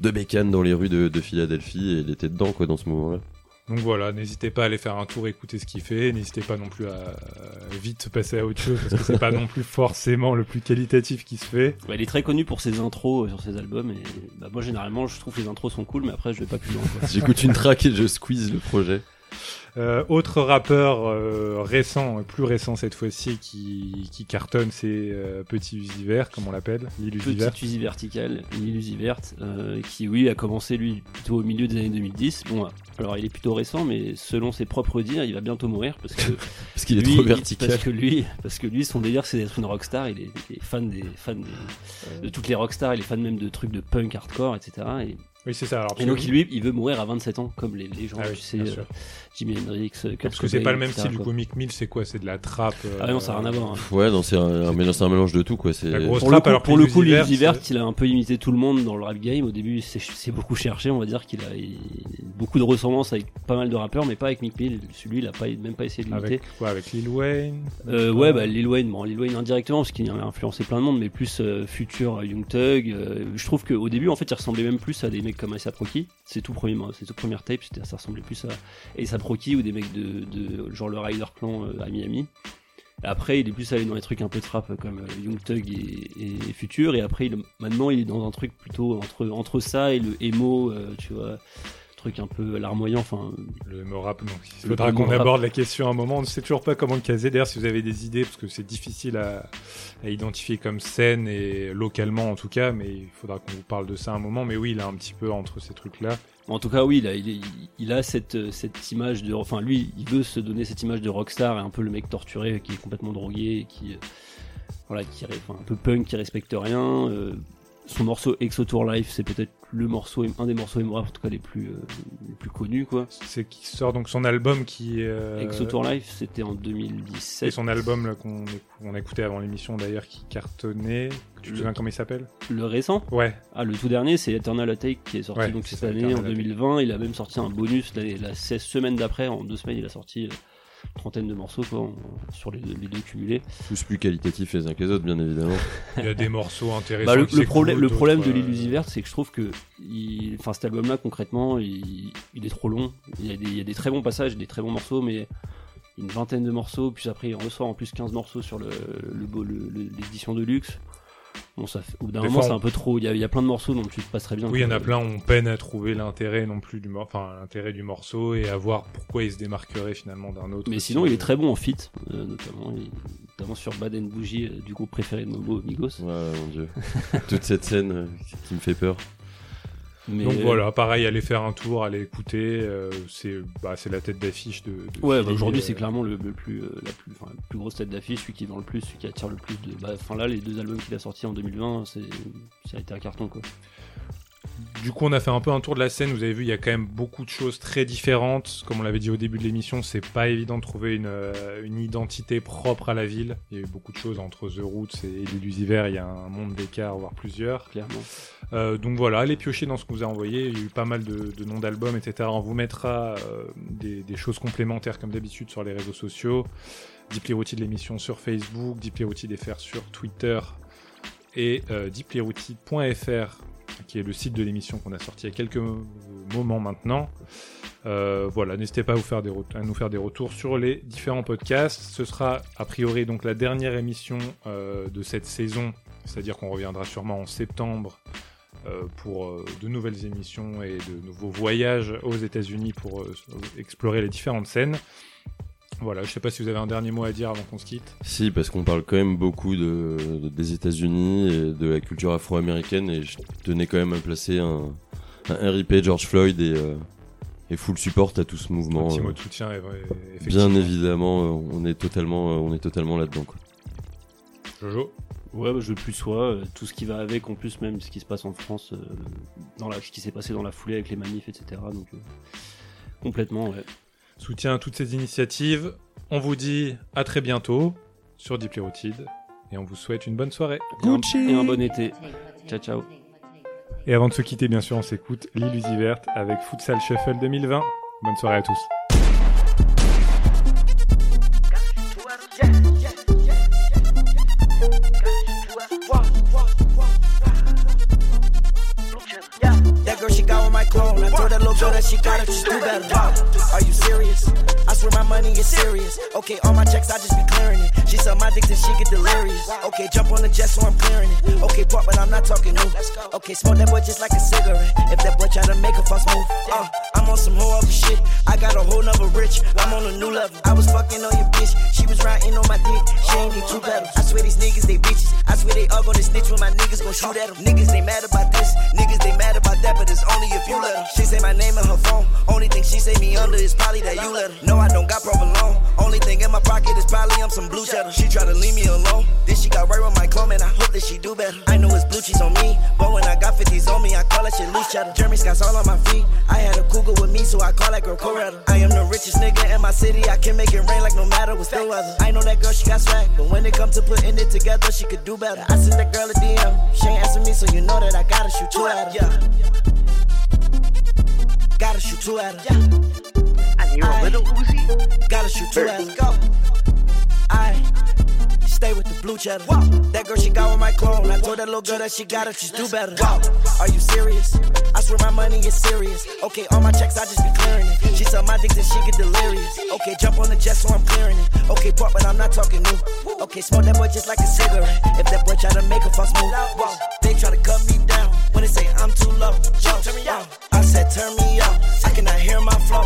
Speaker 2: de bécanes dans les rues de, de Philadelphie et il était dedans quoi dans ce moment-là.
Speaker 1: Donc voilà, n'hésitez pas à aller faire un tour, écouter ce qu'il fait. N'hésitez pas non plus à vite passer à autre chose parce que c'est pas [LAUGHS] non plus forcément le plus qualitatif qui se fait.
Speaker 3: Ouais, il est très connu pour ses intros euh, sur ses albums. Et bah, moi, généralement, je trouve que les intros sont cool, mais après, je vais pas plus loin. [LAUGHS]
Speaker 2: J'écoute une track et je squeeze le projet.
Speaker 1: Euh, autre rappeur euh, récent, plus récent cette fois-ci, qui, qui cartonne, c'est euh, Petit Usiver, comme on l'appelle, Lil Uzi Vert.
Speaker 3: Petite Uzi verticale, Lil Uzi verte, euh, qui oui a commencé lui plutôt au milieu des années 2010. Bon, alors il est plutôt récent, mais selon ses propres dires, il va bientôt mourir parce que [LAUGHS]
Speaker 2: Parce qu'il est
Speaker 3: lui,
Speaker 2: trop
Speaker 3: il-
Speaker 2: vertical.
Speaker 3: Parce que lui, parce que lui, son délire, c'est d'être une rockstar. Il est, il est fan des, fan des- de toutes les rockstars. Il est fan même de trucs de punk, hardcore, etc. Et,
Speaker 1: Oui, c'est ça. Alors,
Speaker 3: et donc lui, il veut mourir à 27 ans, comme les, les gens,
Speaker 1: Ah oui,
Speaker 3: tu sais, euh. Jimi Hendrix, euh, Kurt
Speaker 1: Parce que c'est pas le même style, du coup, Mick Mill, c'est quoi? C'est de la trappe.
Speaker 3: Ah non, ça n'a rien à voir. hein.
Speaker 2: Ouais, non, c'est un, un mélange, c'est un mélange de tout quoi. C'est
Speaker 1: La grosse
Speaker 3: Pour le coup,
Speaker 1: alors
Speaker 3: pour le coup, Lil il a un peu imité tout le monde dans le rap game. Au début, c'est c'est beaucoup cherché, on va dire qu'il a il- beaucoup de ressemblances avec pas mal de rappeurs, mais pas avec Mick Mill. Celui, il a pas, même pas essayé de l'imiter.
Speaker 1: Avec quoi? Avec Lil Wayne?
Speaker 3: Euh, ouais, bah Lil Wayne, bon, Lil Wayne indirectement parce qu'il a influencé plein de monde, mais plus euh, futur euh, Young Thug. euh, je trouve qu'au début, en fait, il ressemblait même plus à des comme A$AP Rocky. C'est tout premier, c'est tout première tape, ça ressemblait plus à A$AP Rocky ou des mecs de, de genre le Rider Clan euh, à Miami. Après, il est plus allé dans les trucs un peu trap euh, comme euh, Young Thug et, et Future, et après, il, maintenant, il est dans un truc plutôt entre entre ça et le emo, tu vois, truc un peu larmoyant. Enfin,
Speaker 1: Le emo rap, donc il faudra qu'on aborde la question à un moment. On ne sait toujours pas comment le caser. D'ailleurs, si vous avez des idées, parce que c'est difficile à, à identifier comme scène et localement en tout cas, mais il faudra qu'on vous parle de ça à un moment. Mais oui, il a un petit peu entre ces trucs-là.
Speaker 3: En tout cas, oui, il a, il, il a cette, euh, cette image de. Enfin, lui, il veut se donner cette image de rockstar et un peu le mec torturé qui est complètement drogué et qui. euh, Voilà, qui, enfin, un peu punk, qui respecte rien. euh, son morceau Exo Tour Life, c'est peut-être le morceau, un des morceaux en tout cas les plus, euh, les plus connus, quoi.
Speaker 1: C'est qui sort donc son album qui. Euh,
Speaker 3: Exo Tour Life, c'était en
Speaker 1: Et
Speaker 3: 2017.
Speaker 1: son album qu'on a écouté avant l'émission d'ailleurs qui cartonnait. Tu te souviens comment il s'appelle?
Speaker 3: Le récent?
Speaker 1: Ouais.
Speaker 3: Ah, le tout dernier, c'est Eternal Attack qui est sorti
Speaker 1: Ouais,
Speaker 3: donc cette année, en
Speaker 1: Eternal Attack.
Speaker 3: 2020. Il a même sorti un bonus l'année- la 16 semaines d'après. En deux semaines, il a sorti euh, trentaine de morceaux quoi, sur les, les deux cumulés.
Speaker 2: tous plus qualitatifs les uns que les autres, bien évidemment. [LAUGHS]
Speaker 1: Il y a des morceaux intéressants.
Speaker 3: Bah, le, problème,
Speaker 1: s'écoutent,
Speaker 3: le problème de l'île
Speaker 1: euh,
Speaker 3: verte, c'est que je trouve que il, cet album-là, concrètement, il, il est trop long. Il y, a des, il y a des très bons passages, des très bons morceaux, mais une vingtaine de morceaux, puis après il ressort en plus 15 morceaux sur le, le, beau- le- le- l'édition de luxe. Bon, ça fait, au bout d'un moment, c'est un peu trop. Il y a, il y a plein de morceaux dont tu te passerais bien.
Speaker 1: Oui, il y en a plein, on peine à trouver l'intérêt non plus du, mor- enfin, l'intérêt du morceau et à voir pourquoi il se démarquerait finalement d'un autre.
Speaker 3: Mais sinon, il est très bon en feat, euh, notamment, il- notamment sur Bad and Bougie, euh, du groupe préféré de Momo, Migos.
Speaker 2: Ouais, mon dieu. [LAUGHS] Toute cette scène euh, qui me fait peur.
Speaker 3: Mais
Speaker 1: Donc voilà, pareil, allez faire un tour, allez écouter. euh, c'est bah, c'est la tête d'affiche de. de
Speaker 3: Ouais, bah aujourd'hui
Speaker 1: euh,
Speaker 3: c'est clairement le, le plus, euh, la plus, enfin, la plus grosse tête d'affiche, celui qui vend le plus, celui qui attire le plus de. Bah, enfin là, les deux albums qu'il a sortis en 2020, c'est, ça a été un carton quoi.
Speaker 1: Du coup, on a fait un peu un tour de la scène. Vous avez vu, il y a quand même beaucoup de choses très différentes. Comme on l'avait dit au début de l'émission, c'est pas évident de trouver une, euh, une identité propre à la ville. Il y a eu beaucoup de choses entre The Roots et l'Illusiver. Il y a un monde d'écart, voire plusieurs.
Speaker 3: Clairement.
Speaker 1: Euh, donc voilà, allez piocher dans ce qu'on vous a envoyé. Il y a eu pas mal de, de noms d'albums, etc. On vous mettra euh, des, des choses complémentaires comme d'habitude sur les réseaux sociaux. Deeply Rooted l'émission sur Facebook, Deeply Rooted FR sur Twitter et euh, deeplyrouted.fr qui est le site de l'émission qu'on a sorti il y a quelques mo- moments maintenant. Euh, voilà, n'hésitez pas à, nous faire des retours sur les différents podcasts. Ce sera a priori donc la dernière émission euh, de cette saison, c'est-à-dire qu'on reviendra sûrement en septembre euh, pour de nouvelles émissions et de nouveaux voyages aux États-Unis pour explorer les différentes scènes. Voilà, je sais pas si vous avez un dernier mot à dire avant qu'on se quitte.
Speaker 2: Si, parce qu'on parle quand même beaucoup de, de- des États-Unis et de la culture afro-américaine, et je tenais quand même à placer un, un RIP George Floyd et, euh, et full support à tout ce mouvement.
Speaker 1: Un petit
Speaker 2: euh.
Speaker 1: mot de soutien, et- et-
Speaker 2: Bien évidemment, euh, on est totalement, euh, on est totalement là-dedans.
Speaker 1: Jojo?
Speaker 3: Ouais, bah, je veux plus soi, euh, tout ce qui va avec, en plus même ce qui se passe en France, euh, dans la, ce qui s'est passé dans la foulée avec les manifs, etc. Donc euh, complètement, ouais.
Speaker 1: Soutien à toutes ces initiatives. On vous dit à très bientôt sur Deeply Rooted et on vous souhaite une bonne soirée.
Speaker 3: Et un, et un bon été. Ciao, ciao.
Speaker 1: Et avant de se quitter, bien sûr, on s'écoute l'Illusiverte avec Futsal Shuffle 2020. Bonne soirée à tous.
Speaker 10: That that she got it, just do better. Are you serious? Swear my money is serious. Okay, all my checks, I just be clearing it. She suck my dick till she get delirious. Okay, jump on the jet so I'm clearing it. Okay, pop, but I'm not talking new. Okay, smoke that boy just like a cigarette. If that boy try to make a fuss move, uh, I'm on some whole other shit. I got a whole nother rich. I'm on a new level. I was fucking on your bitch. She was riding on my dick. She ain't need two pedals. I swear these niggas, they bitches. I swear they all gonna snitch when my niggas gon' shoot at them. Niggas, they mad about this. Niggas, they mad about that, but it's only if you let them. She say my name in her phone. Only thing she say me under is probably that you let her. No, I don't got provolone. Only thing in my pocket is probably I'm some blue cheddar. She try to leave me alone. Then she got right with my clone, and I hope that she do better. I know it's blue cheese on me, but when I got 50s on me, I call that shit loose cheddar. Jeremy Scott's all on my feet. I had a cougar with me, so I call that girl Coretta. I am the richest nigga in my city. I can make it rain like no matter what's the weather. I know that girl, she got swag, but when it come to putting it together, she could do better. I sent that girl a DM. She ain't answer me, so you know that I gotta shoot two at her. Yeah. Gotta shoot two at her. And you're a little Uzi? Gotta shoot two her. Go. I stay with the blue cheddar. That girl, she got with my clone. I told that little girl that she gotta just do better. Are you serious? I swear my money is serious. Okay, all my checks, I just be clearing it. She suck my dicks and she get delirious. Okay, jump on the jet so I'm clearing it. Okay, pop, but I'm not talking new. Okay, smoke that boy just like a cigarette. If that boy try to make a fuss move, they try to cut me down. When they say I'm too low, whoa, turn me out. I said turn me up. I cannot hear my flow.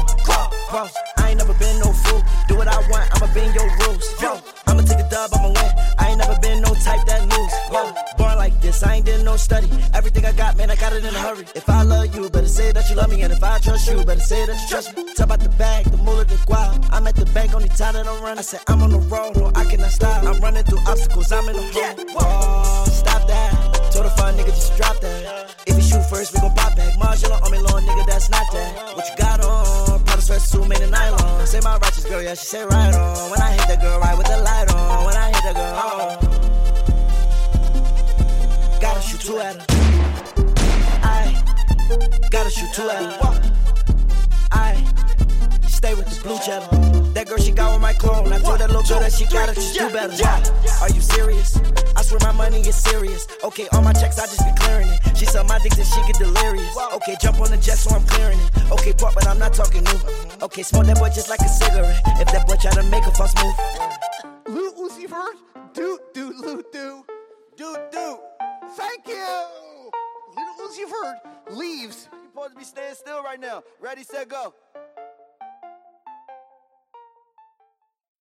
Speaker 10: Whoa, I ain't never been no fool. Do what I want, I'ma bend your rules. Whoa, I'ma take a dub, I'ma win. I ain't never been no type that lose. Whoa, born like this, I ain't did no study. Everything I got, man, I got it in a hurry. If I love you, better say that you love me. And if I trust you, better say that you trust me. Talk about the bag, the moolah, the guap. I'm at the bank, only time that I'm running. I said I'm on the road, no, I cannot stop. I'm running through obstacles, I'm in the hole. Whoa, oh, stop that. Told a fine nigga just drop that. If you shoot first, we gon' pop back. Marginal on me, long nigga, that's not that. What you got on? Prada sweatsuit made of nylon. Say my righteous girl, yeah, she say right on. When I hit the girl, right with the light on. When I hit the girl, oh. Gotta shoot two at her. I gotta shoot two at her. I stay with the blue cheddar. That girl, she got with my clone. I told that little girl that she gotta just do better. Are you serious? I swear my money is serious. Okay, all my checks, I just be clearing it. She suck my dick and she get delirious. Okay, jump on the jet so I'm clearing it. Okay, pop, but I'm not talking new. Okay, smoke that boy just like a cigarette. If that boy try to make a fuss move.
Speaker 11: Lil Uzi Vert, do do do do do do. Thank you. Lil Uzi Vert leaves.
Speaker 10: You're supposed to be staying still right now. Ready, set, go.